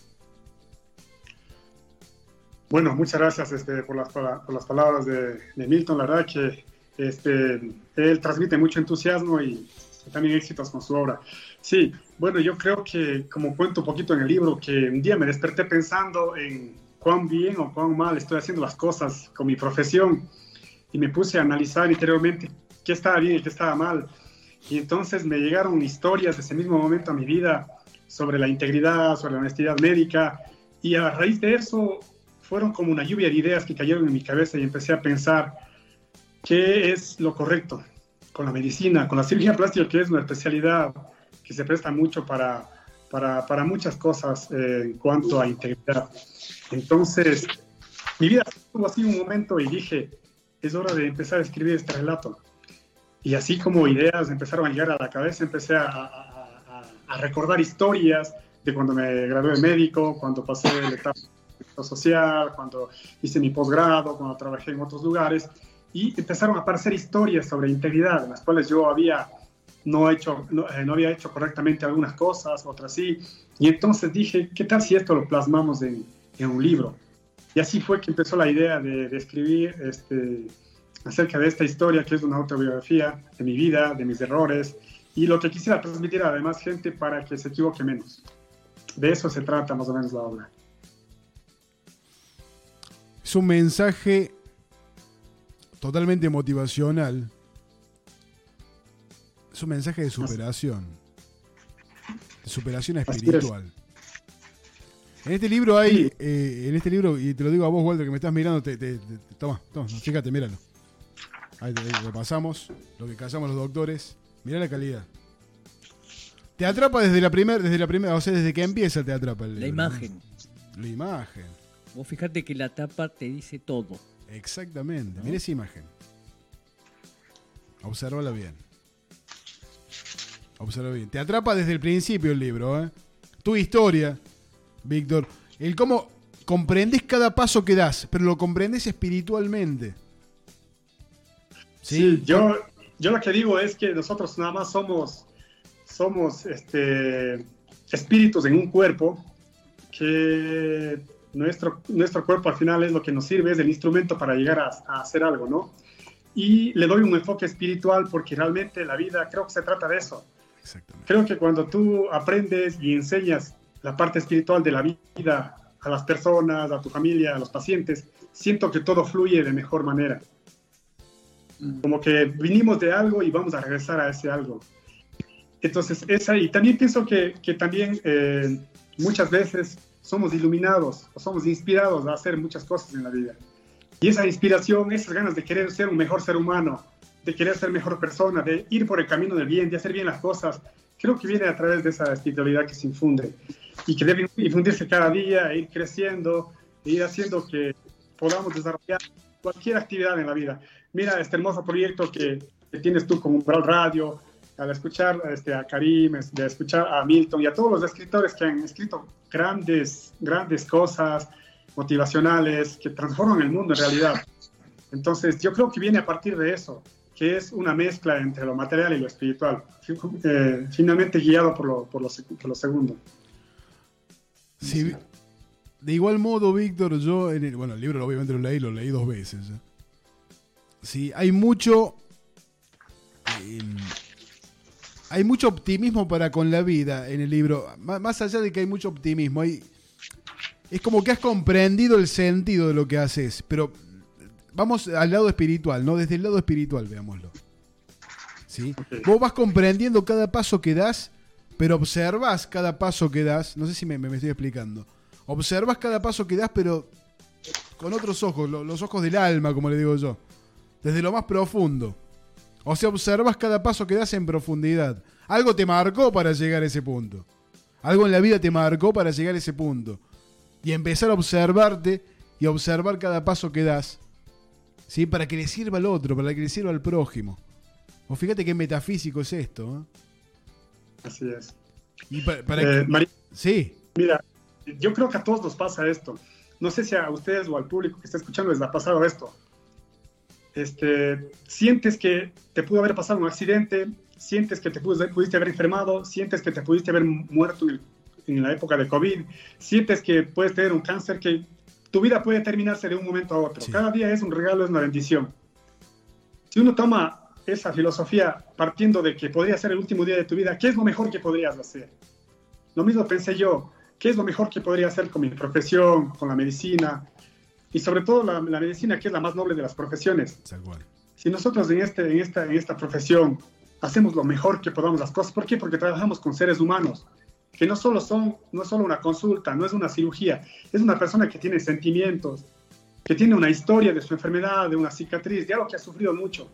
Bueno, muchas gracias este, por, las, por las palabras de, de Milton. La verdad que este, él transmite mucho entusiasmo y también éxitos con su obra. Sí, bueno, yo creo que, como cuento un poquito en el libro, que un día me desperté pensando en cuán bien o cuán mal estoy haciendo las cosas con mi profesión y me puse a analizar interiormente qué estaba bien y qué estaba mal. Y entonces me llegaron historias de ese mismo momento a mi vida sobre la integridad, sobre la honestidad médica y a raíz de eso fueron como una lluvia de ideas que cayeron en mi cabeza y empecé a pensar qué es lo correcto con la medicina, con la cirugía plástica, que es una especialidad que se presta mucho para, para, muchas cosas eh, en cuanto a integridad. Entonces, mi vida tuvo así un momento y dije, es hora de empezar a escribir este relato. Y así como ideas empezaron a llegar a la cabeza, empecé a recordar historias de cuando me gradué de médico, cuando pasé la etapa social, cuando hice mi posgrado, cuando trabajé en otros lugares, y empezaron a aparecer historias sobre integridad, en las cuales yo había no, hecho, no, eh, no había hecho correctamente algunas cosas, otras sí, y entonces dije, ¿qué tal si esto lo plasmamos en, en un libro? Y así fue que empezó la idea de, de escribir este, acerca de esta historia, que es una autobiografía de mi vida, de mis errores, y lo que quisiera transmitir a la demás gente para que se equivoque menos. De eso se trata más o menos la obra. Es un mensaje totalmente motivacional. Es un mensaje de superación. De superación espiritual. En este libro hay, eh, en este libro, y te lo digo a vos, Walter, que me estás mirando, te, te- te- te- toma, toma, fíjate, míralo. Ahí, te- ahí lo pasamos, lo que callamos los doctores. Mirá la calidad. Te atrapa desde la primera, desde la primera, o sea, desde que empieza te atrapa el La imagen. La imagen. Vos fijate que la tapa te dice todo. Exactamente. Mira esa imagen. Observala bien. Observa bien. Te atrapa desde el principio el libro, ¿eh? Tu historia, Víctor. El cómo comprendes cada paso que das, pero lo comprendes espiritualmente. Sí, yo, yo lo que digo es que nosotros nada más somos, somos este, espíritus en un cuerpo, que nuestro, nuestro cuerpo al final es lo que nos sirve, es el instrumento para llegar a, a hacer algo, ¿no? Y le doy un enfoque espiritual porque realmente la vida creo que se trata de eso. Exactamente. Creo que cuando tú aprendes y enseñas la parte espiritual de la vida a las personas, a tu familia, a los pacientes, siento que todo fluye de mejor manera. Como que vinimos de algo y vamos a regresar a ese algo. Entonces, esa, y también pienso que, que también eh, muchas veces somos iluminados o somos inspirados a hacer muchas cosas en la vida. Y esa inspiración, esas ganas de querer ser un mejor ser humano, de querer ser mejor persona, de ir por el camino del bien, de hacer bien las cosas, creo que viene a través de esa espiritualidad que se infunde y que debe infundirse cada día, e ir creciendo, e ir haciendo que podamos desarrollar cualquier actividad en la vida. Mira este hermoso proyecto que, que tienes tú con Umbral Radio, al escuchar este, a Karim, es- de escuchar a Milton y a todos los escritores que han escrito grandes, grandes cosas motivacionales que transforman el mundo en realidad. Entonces, yo creo que viene a partir de eso, que es una mezcla entre lo material y lo espiritual, eh, finalmente guiado por lo, por lo, por lo segundo. Sí, de igual modo, Víctor, yo, en el, bueno, el libro obviamente lo leí, lo leí dos veces. Sí, hay mucho. eh, hay mucho optimismo para con la vida en el libro. Má- Más allá de que hay mucho optimismo, hay. es como que has comprendido el sentido de lo que haces, pero vamos al lado espiritual, ¿no? Desde el lado espiritual, veámoslo. ¿Sí? Vos vas comprendiendo cada paso que das, pero observas cada paso que das. No sé si me, me estoy explicando. Observas cada paso que das, pero con otros ojos, lo- los ojos del alma, como le digo yo. Desde lo más profundo. O sea, observas cada paso que das en profundidad. Algo te marcó para llegar a ese punto. Algo en la vida te marcó para llegar a ese punto. Y empezar a observarte y a observar cada paso que das. ¿Sí? Para que le sirva al otro, para que le sirva al prójimo. O fíjate qué metafísico es esto. ¿eh? Así es. Y pa- para Eh, que- María, Sí, mira, yo creo que a todos nos pasa esto. No sé si a ustedes o al público que está escuchando les ha pasado esto. Este, sientes que te pudo haber pasado un accidente, sientes que te pudiste haber enfermado, sientes que te pudiste haber muerto en, en la época de COVID, sientes que puedes tener un cáncer, que tu vida puede terminarse de un momento a otro. Sí. Cada día es un regalo, es una bendición. Si uno toma esa filosofía partiendo de que podría ser el último día de tu vida, ¿qué es lo mejor que podrías hacer? Lo mismo pensé yo, ¿qué es lo mejor que podría hacer con mi profesión, con la medicina? Y sobre todo la, la medicina, que es la más noble de las profesiones. Si nosotros en, este, en, esta, en esta profesión hacemos lo mejor que podamos las cosas, ¿por qué? Porque trabajamos con seres humanos, que no solo son, no es solo una consulta, no es una cirugía, es una persona que tiene sentimientos, que tiene una historia de su enfermedad, de una cicatriz, de algo que ha sufrido mucho.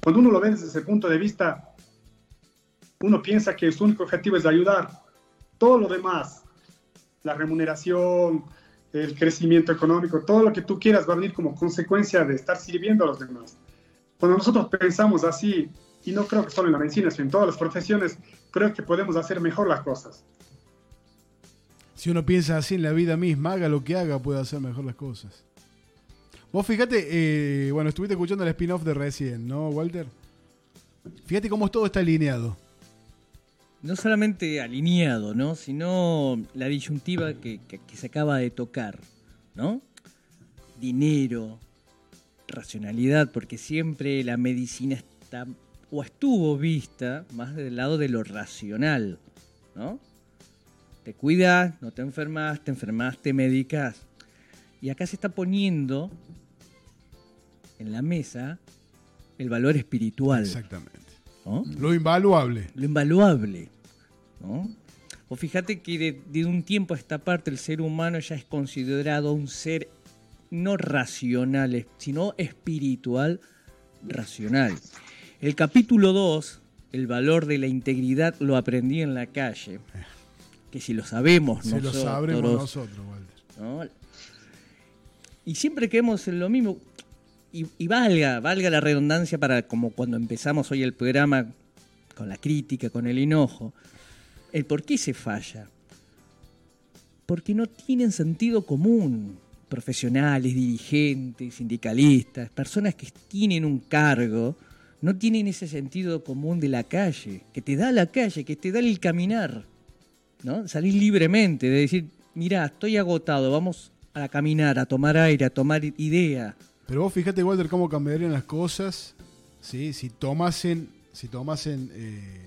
Cuando uno lo ve desde ese punto de vista, uno piensa que su único objetivo es ayudar. Todo lo demás, la remuneración, el crecimiento económico, todo lo que tú quieras va a venir como consecuencia de estar sirviendo a los demás. Cuando nosotros pensamos así, y no creo que solo en la medicina, sino en todas las profesiones, creo que podemos hacer mejor las cosas. Si uno piensa así en la vida misma, haga lo que haga, puede hacer mejor las cosas. Vos fíjate, eh, bueno, estuviste escuchando el spin-off de recién, ¿no, Walter? Fíjate cómo todo está alineado. No solamente alineado, ¿no? Sino la disyuntiva que, que- se acaba de tocar, ¿no? Dinero, racionalidad, porque siempre la medicina está o estuvo vista más del lado de lo racional, ¿no? Te cuidas, no te enfermas, te enfermas, te medicas. Y acá se está poniendo en la mesa el valor espiritual, Exactamente. ¿No? Lo invaluable. lo invaluable. ¿no? O fíjate que de, de un tiempo a esta parte el ser humano ya es considerado un ser no racional, sino espiritual racional. El capítulo 2, el valor de la integridad, lo aprendí en la calle. Que si lo sabemos Si lo nosotros, sabremos nosotros, Walter. ¿no? Y siempre quedamos en lo mismo. Y, valga, valga la redundancia para como cuando empezamos hoy el programa con la crítica, con el enojo. El por qué se falla. Porque no tienen sentido común. Profesionales, dirigentes, sindicalistas, personas que tienen un cargo, no tienen ese sentido común de la calle, que te da la calle, que te da el caminar. ¿no? Salir libremente, de decir, mira, estoy agotado, vamos a caminar, a tomar aire, a tomar idea. Pero vos fíjate, Walter, cómo cambiarían las cosas ¿sí? si tomasen, si tomasen, eh,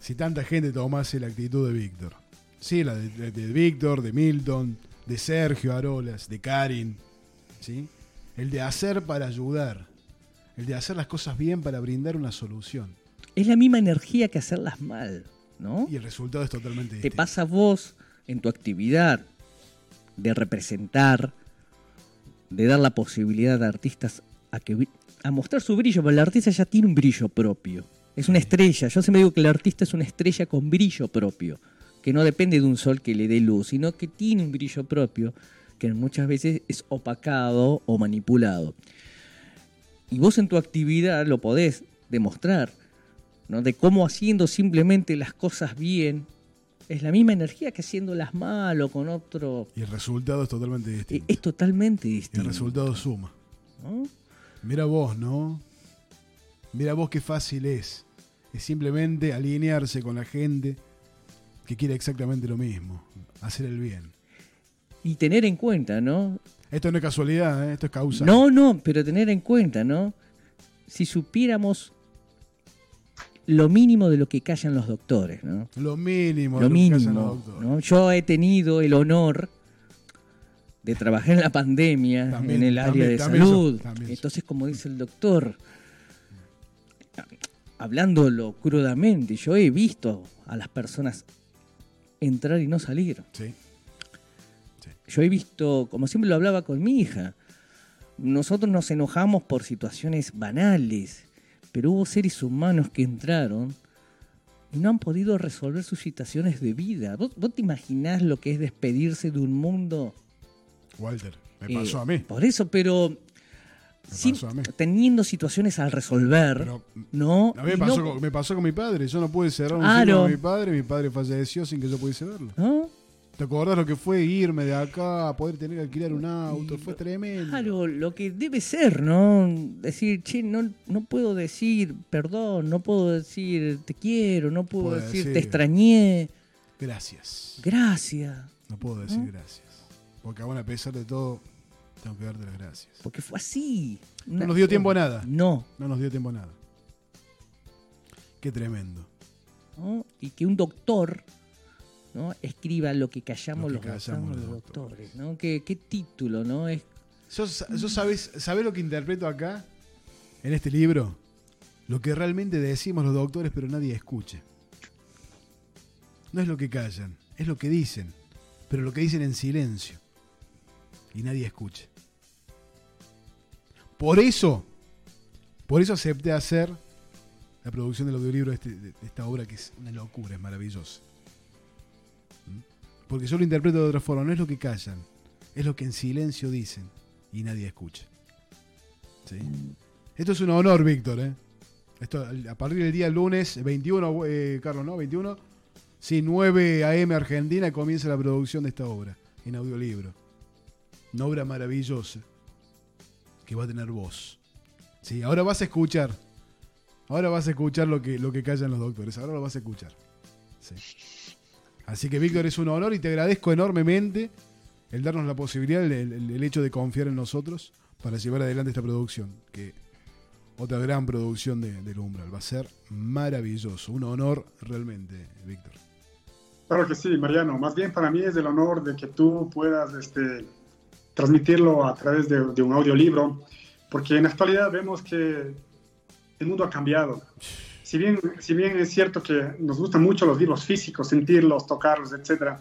si tanta gente tomase la actitud de Víctor. Sí, la de, Víctor, de Milton, de Sergio Arolas, de Karin. ¿sí? El de hacer para ayudar. El de hacer las cosas bien para brindar una solución. Es la misma energía que hacerlas mal, ¿no? Y el resultado es totalmente Te distinto. pasa a vos en tu actividad de representar, de dar la posibilidad a artistas a que a mostrar su brillo, pero el artista ya tiene un brillo propio. Es una estrella. Yo siempre digo que el artista es una estrella con brillo propio, que no depende de un sol que le dé luz, sino que tiene un brillo propio que muchas veces es opacado o manipulado. Y vos en tu actividad lo podés demostrar, ¿no? De cómo haciendo simplemente las cosas bien es la misma energía que haciéndolas mal o con otro. Y el resultado es totalmente distinto. Es totalmente Y el distinto. resultado suma. ¿no? Mira vos, ¿no? Mira vos qué fácil es. Es simplemente alinearse con la gente que quiere exactamente lo mismo. Hacer el bien. Y tener en cuenta, ¿no? Esto no es casualidad, ¿eh? esto es causa. No, no, pero tener en cuenta, ¿no? Si supiéramos lo mínimo de lo que callan los doctores, ¿no? Lo mínimo. lo de que hacen los mínimo. doctores. ¿no? Yo he tenido el honor de trabajar en la pandemia, También, en el área también, de también salud. yo. Entonces, como dice el doctor, hablándolo crudamente, yo he visto a las personas entrar y no salir. Sí. Yo he visto, como siempre lo hablaba con mi hija, nosotros nos enojamos por situaciones banales, pero hubo seres humanos que entraron y no han podido resolver sus situaciones de vida. ¿Vos, vos te imaginás lo que es despedirse de un mundo? Walter, me eh, pasó a mí. Por eso, pero sin- teniendo situaciones al resolver, Pero, ¿no? A mí me pasó, no- con, me pasó con mi padre. Yo no pude cerrar un ciclo con mi padre. Mi padre falleció sin que yo pudiese verlo. ¿no? ¿Te acordás lo que fue irme de acá, poder tener que alquilar un auto? Fue tremendo. Claro, lo que debe ser, ¿no? Decir, che, no, no puedo decir perdón, no puedo decir te quiero, no puedo decir. te extrañé, Gracias. gracias. No puedo decir gracias. Porque aún a pesar de todo, tengo que darte las gracias. Porque fue así. No nos dio tiempo a nada. No, No nos dio tiempo a nada. Qué tremendo. ¿no? Y que un doctor ¿no? escriba lo que callamos, Lo que los, callamos los doctores, ¿no? ¿Qué, qué título, ¿no? Es ¿Yo, yo sabés, sabés lo que interpreto acá? En este libro. Lo que realmente decimos los doctores, pero nadie escucha. No es lo que callan, es lo que dicen. Pero lo que dicen en silencio. Y nadie escucha. Por eso, por eso acepté hacer la producción del audiolibro de, este- de esta obra que es una locura, es maravillosa. Porque yo lo interpreto de otra forma, no es lo que callan, es lo que en silencio dicen y nadie escucha. ¿Sí? Esto es un honor, Víctor. ¿eh? Esto, a partir del día lunes 21, eh, Carlos, ¿no? 21. Sí, 9 AM Argentina comienza la producción de esta obra en audiolibro. Una obra maravillosa que va a tener voz. Sí, ahora vas a escuchar. Ahora vas a escuchar lo que, lo que callan los doctores. Ahora lo vas a escuchar. Sí. Así que, Víctor, es un honor y te agradezco enormemente el darnos la posibilidad, el, hecho de confiar en nosotros para llevar adelante esta producción. Que otra gran producción de, del Umbral. Va a ser maravilloso. Un honor realmente, Víctor. Claro que sí, Mariano. Más bien para mí es el honor de que tú puedas este, transmitirlo a través de, de un audiolibro, porque en la actualidad vemos que el mundo ha cambiado. Si bien, si bien es cierto que nos gustan mucho los libros físicos, sentirlos, tocarlos, etc.,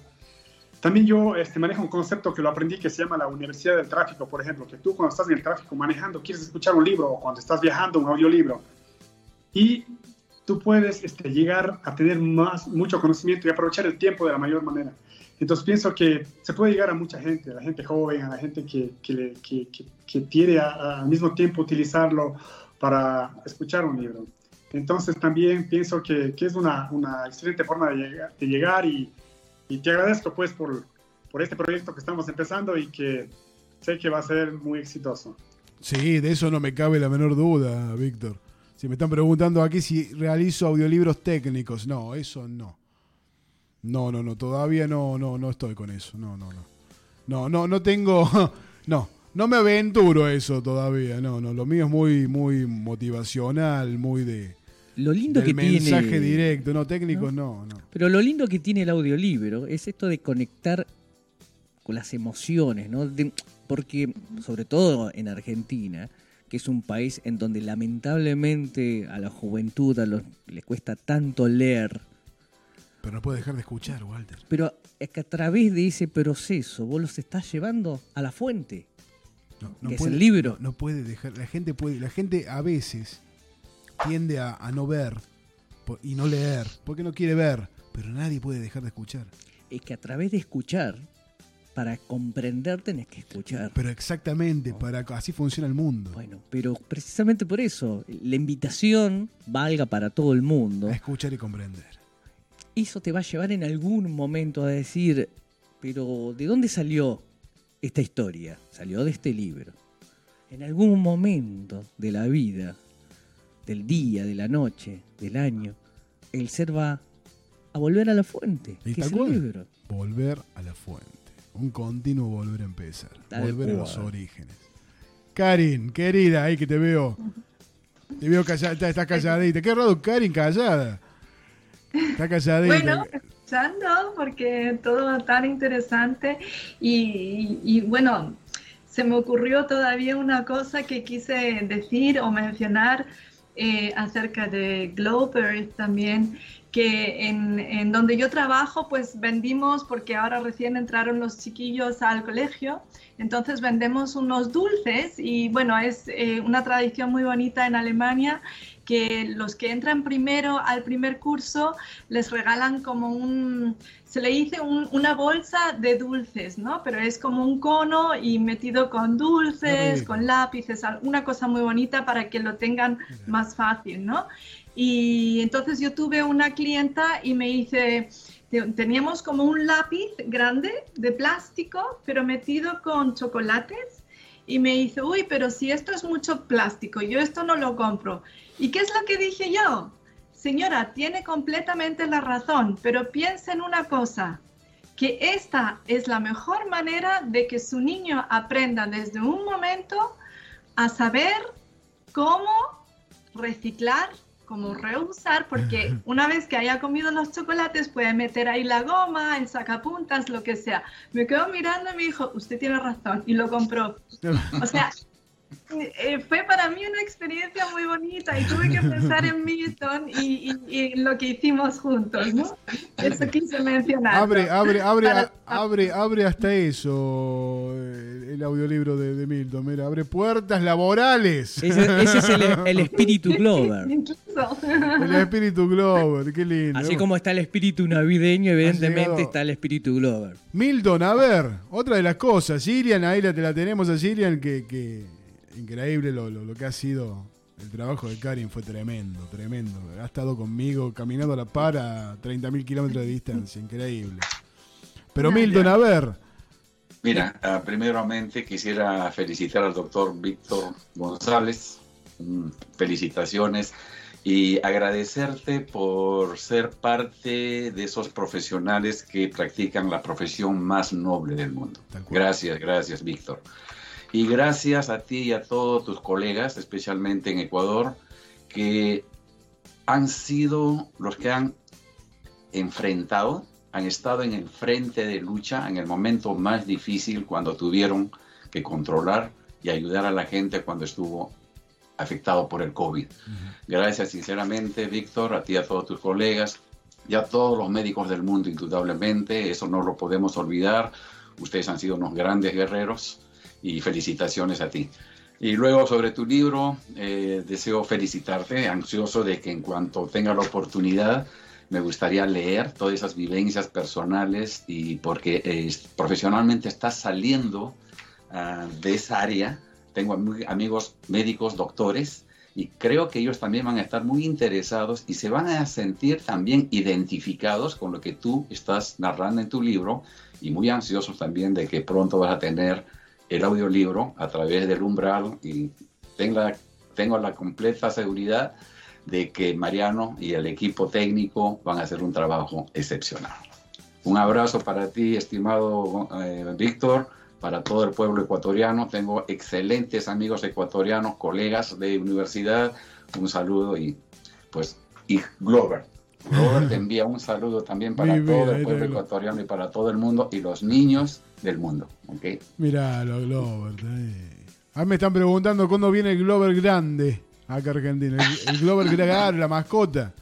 también yo este, manejo un concepto que lo aprendí que se llama la universidad del tráfico, por ejemplo, que tú cuando estás en el tráfico manejando quieres escuchar un libro o cuando estás viajando un audiolibro. Y tú puedes este, llegar a tener más, mucho conocimiento y aprovechar el tiempo de la mayor manera. Entonces pienso que se puede llegar a mucha gente, a la gente joven, a la gente que, que, que, que- que al mismo tiempo utilizarlo para escuchar un libro. Entonces también pienso que, que es una, una excelente forma de llegar, de llegar y, y te agradezco pues por, por este proyecto que estamos empezando y que sé que va a ser muy exitoso. Sí, de eso no me cabe la menor duda, Víctor. Si me están preguntando aquí si realizo audiolibros técnicos, no, eso no. No, no, no, todavía no, no, no estoy con eso. No, no, no. No, no, no tengo. [LAUGHS] No, no me aventuro eso todavía. No, no. Lo mío es muy, muy motivacional, muy de. Lo lindo del que mensaje tiene. directo. No, técnicos no, no. Pero lo lindo que tiene el audiolibro es esto de conectar con las emociones, ¿no? De- porque, sobre todo en Argentina, que es un país en donde lamentablemente a la juventud a los, les cuesta tanto leer, Pero no puedo dejar de escuchar, Walter. pero es que a través de ese proceso vos los estás llevando a la fuente. No, no que es puede- el libro. No, no puede dejar. La gente puede. La gente a veces tiende a, a no ver y no leer. Porque no quiere ver. Pero nadie puede dejar de escuchar. Es que a través de escuchar, para comprender tenés que escuchar. Pero exactamente, para así funciona el mundo. Bueno, pero precisamente por eso, la invitación valga para todo el mundo. A escuchar y comprender. eso te va a llevar en algún momento a decir, pero ¿de dónde salió esta historia? Salió de este libro. En algún momento de la vida, del día, de la noche, del año, el ser va a volver a la fuente, Y que es el libro. Volver a la fuente. Un continuo volver a empezar. Tal volver a los orígenes. Karin, querida, ahí que te veo. Te veo callada, está, está calladita. Qué raro, Karin, callada. Está calladita. Bueno, escuchando porque todo tan interesante y, y- y, bueno, se me ocurrió todavía una cosa que quise decir o mencionar eh, acerca de Glover también, que en, en donde yo trabajo pues vendimos, porque ahora recién entraron los chiquillos al colegio, entonces vendemos unos dulces y bueno, es eh, una tradición muy bonita en Alemania que los que entran primero al primer curso les regalan como un, se le dice un- una bolsa de dulces, ¿no? Pero es como un cono y metido con dulces, con lápices, una cosa muy bonita para que lo tengan más fácil, ¿no? Y entonces yo tuve una clienta y me dice, te- teníamos como un lápiz grande de plástico, pero metido con chocolates. Y me dice, uy, pero si esto es mucho plástico, yo esto no lo compro. ¿Y qué es lo que dije yo? Señora, tiene completamente la razón, pero piensa en una cosa, que esta es la mejor manera de que su niño aprenda desde un momento a saber cómo reciclar, cómo reusar, porque [LAUGHS] una vez que haya comido los chocolates puede meter ahí la goma, el sacapuntas, lo que sea. Me quedo mirando y me dijo, usted tiene razón, y lo compró. O sea, eh, fue para mí una experiencia muy bonita y tuve que pensar en Milton y, y- y en lo que hicimos juntos, ¿no? Eso quise mencionar. Abre, abre, abre, Para- abre, abre hasta eso el, el audiolibro de, de Milton. Mira, abre puertas laborales. Ese, ese es el, el [LAUGHS] espíritu Glover. Incluso. El espíritu Glover, qué lindo. Así como está el espíritu navideño, evidentemente está el espíritu Glover. Milton, a ver, otra de las cosas. Sirian, ahí la, te la tenemos a Sirian, que, que increíble lo, lo- lo que ha sido el trabajo de Karin. Fue tremendo, tremendo. Ha estado conmigo caminando a la par a 30.000 kilómetros de distancia, increíble. Pero Milton, a ver, Mira, ah, primeramente quisiera felicitar al doctor Víctor González. Mm, Felicitaciones y agradecerte por ser parte de esos profesionales que practican la profesión más noble del mundo. Gracias, gracias, Víctor. Y gracias a ti y a todos tus colegas, especialmente en Ecuador, que han sido los que han enfrentado, han estado en el frente de lucha en el momento más difícil cuando tuvieron que controlar y ayudar a la gente cuando estuvo afectado por el COVID. Gracias sinceramente, Víctor, a ti y a todos tus colegas y a todos los médicos del mundo, indudablemente. Eso no lo podemos olvidar. Ustedes han sido unos grandes guerreros y felicitaciones a ti. Y luego sobre tu libro, eh, deseo felicitarte, ansioso de que en cuanto tenga la oportunidad, me gustaría leer todas esas vivencias personales y porque eh, profesionalmente estás saliendo ah, de esa área. Tengo ami- amigos médicos, doctores, y creo que ellos también van a estar muy interesados y se van a sentir también identificados con lo que tú estás narrando en tu libro y muy ansiosos también de que pronto vas a tener el audiolibro a través del umbral y tenga, tengo la completa seguridad de que Mariano y el equipo técnico van a hacer un trabajo excepcional. Un abrazo para ti, estimado eh, Víctor, para todo el pueblo ecuatoriano. Tengo excelentes amigos ecuatorianos, colegas de universidad. Un saludo y pues, y Glover. Glover te [LAUGHS] envía un saludo también para Mi vida, todo el ahí pueblo ecuatoriano y para todo el mundo y los niños del mundo. ¿ok? Mirá, lo Glover. A mí me están preguntando cuándo viene el Glover grande acá Argentina. El, el Glover grande, la mascota.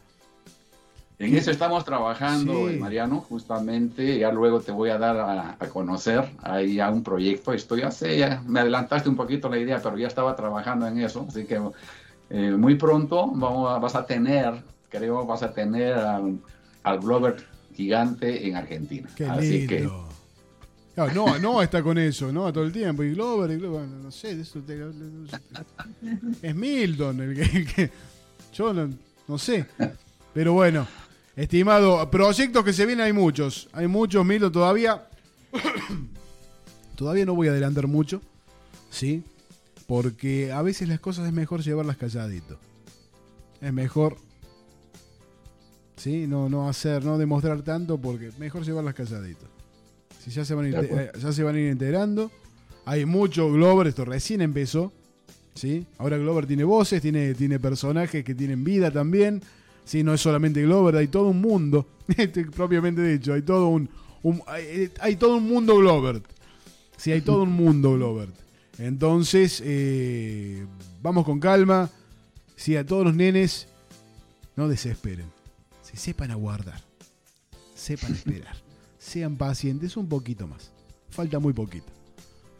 En eso estamos trabajando, Sí. Mariano, justamente. Ya luego te voy a dar a, a conocer ahí a un proyecto. Estoy hace, ya me adelantaste un poquito la idea, pero ya estaba trabajando en eso. Así que eh, muy pronto vamos a- vas a tener, creo, vas a tener al, al Glover gigante en Argentina. Qué Así que lindo. Claro, no, no está con eso, ¿no? Todo el tiempo. Y Glover, y Glover, no sé, eso te- es Milton el que, yo no, sé. Pero bueno, estimado, proyectos que se vienen hay muchos. Hay muchos, Milton, todavía. todavía no voy a adelantar mucho, ¿sí? Porque a veces las cosas es mejor llevarlas calladito. Es mejor ¿sí? No, no hacer, no demostrar tanto porque mejor llevarlas calladitas. Si ya se van eh, ya se van a ir integrando. Hay mucho Glover, esto recién empezó. ¿sí? Ahora Glover tiene voces, tiene, tiene personajes que tienen vida también. ¿sí? No es solamente Glover, hay todo un mundo. [LAUGHS] Propiamente dicho, hay todo un, un- hay, hay todo un mundo Glover. Sí, hay todo un [LAUGHS] mundo Glover. Entonces, eh, vamos con calma. Sí, a todos los nenes, no desesperen. Si sepan aguardar. Sepan [LAUGHS] esperar. Sean pacientes un poquito más. Falta muy poquito.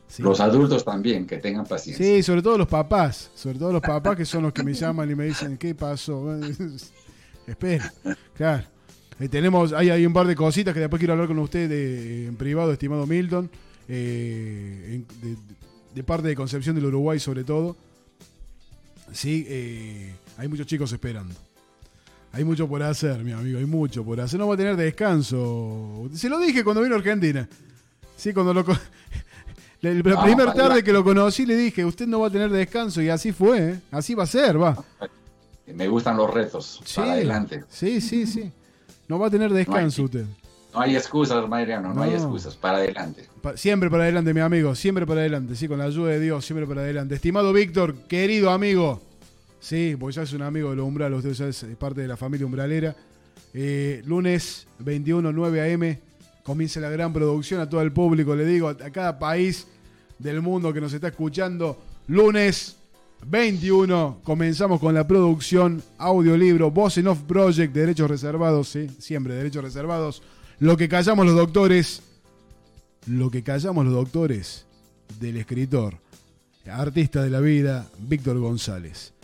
Sí. Los adultos también, que tengan paciencia. Sí, sobre todo los papás. Sobre todo los papás que son los que me llaman y me dicen, ¿qué pasó? [LAUGHS] Espera. Claro. Eh, tenemos, hay, hay un par de cositas que después quiero hablar con usted de- en privado, estimado Milton. eh, de parte de Concepción del Uruguay, sobre todo. Sí, eh, hay muchos chicos esperando. Hay mucho por hacer, mi amigo, hay mucho por hacer. No va a tener descanso. Se lo dije cuando vino a Argentina. Sí, cuando lo... [LAUGHS] La, la Vamos, primera tarde que lo conocí le dije, usted no va a tener descanso y así fue, ¿eh? así va a ser, va. [LAUGHS] Me gustan los retos. Sí, Para adelante. Sí, sí, sí. No va a tener descanso usted. No hay excusas, Mariano, no, hay No. excusas. Para adelante. Pa- Siempre para adelante, mi amigo, siempre para adelante, sí, con la ayuda de Dios, siempre para adelante. Estimado Víctor, querido amigo, sí, porque ya es un amigo de los umbrales, usted ya es parte de la familia umbralera. Eh, lunes 21, 9 a.m., comienza la gran producción a todo el público, le digo, a cada país del mundo que nos está escuchando. Lunes 21, comenzamos con la producción, audiolibro, Voz en Off Project, derechos reservados, sí, siempre derechos reservados. Lo que callamos los doctores, lo que callamos los doctores del escritor, artista de la vida, Víctor González.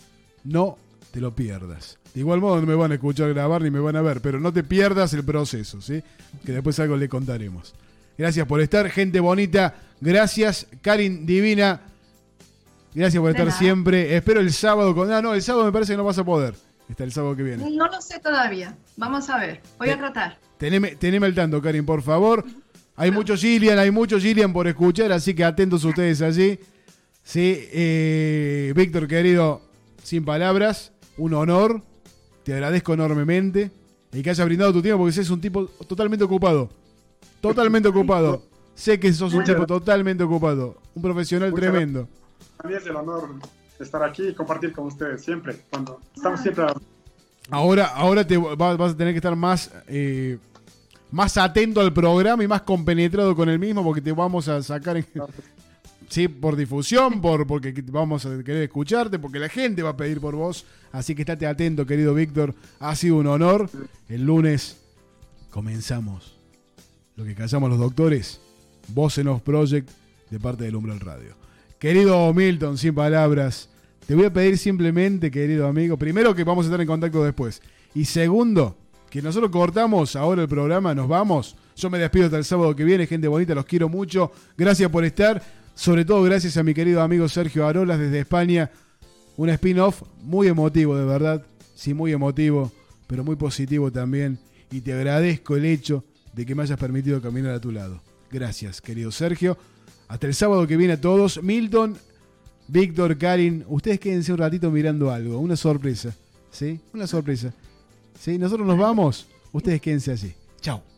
No te lo pierdas. De igual modo no me van a escuchar grabar ni me van a ver, pero no te pierdas el proceso, ¿sí? Que después algo le contaremos. Gracias por estar, gente bonita. Gracias, Karin Divina. Gracias por estar siempre. Espero el sábado con. Ah, no, el sábado me parece que no vas a poder. Está el sábado que viene. No lo sé todavía. Vamos a ver. Voy a tratar. Teneme, teneme al tanto, Karin, por favor. Hay muchos Gillian, hay muchos Gillian por escuchar, así que atentos ustedes allí. Sí, eh, Víctor, querido, sin palabras, un honor. Te agradezco enormemente. Y que hayas brindado tu tiempo porque es un tipo totalmente ocupado. Totalmente ocupado. Sé que sos un tipo totalmente ocupado. Un profesional Muchas tremendo. A mí es el honor estar aquí y compartir con ustedes siempre. Cuando estamos siempre a- Ahora, ahora te va- vas a tener que estar más, eh, más atento al programa y más compenetrado con el mismo porque te vamos a sacar en- sí, por difusión, por, porque vamos a querer escucharte, porque la gente va a pedir por vos. Así que estate atento, querido Víctor. Ha sido un honor. El lunes comenzamos lo que callamos los doctores. Voz en Off Project de parte del Umbral Radio. Querido Milton, sin palabras, te voy a pedir simplemente, querido amigo, primero que vamos a estar en contacto después. Y segundo, que nosotros cortamos ahora el programa, nos vamos. Yo me despido hasta el sábado que viene, gente bonita, los quiero mucho. Gracias por estar. Sobre todo gracias a mi querido amigo Sergio Arolas desde España. Un spin-off muy emotivo, de verdad. Sí, muy emotivo, pero muy positivo también. Y te agradezco el hecho de que me hayas permitido caminar a tu lado. Gracias, querido Sergio. Hasta el sábado que viene a todos. Milton, Víctor, Karin, ustedes quédense un ratito mirando algo. Una sorpresa. ¿Sí? Una sorpresa. ¿Sí? Nosotros nos vamos. Ustedes quédense allí. Chao.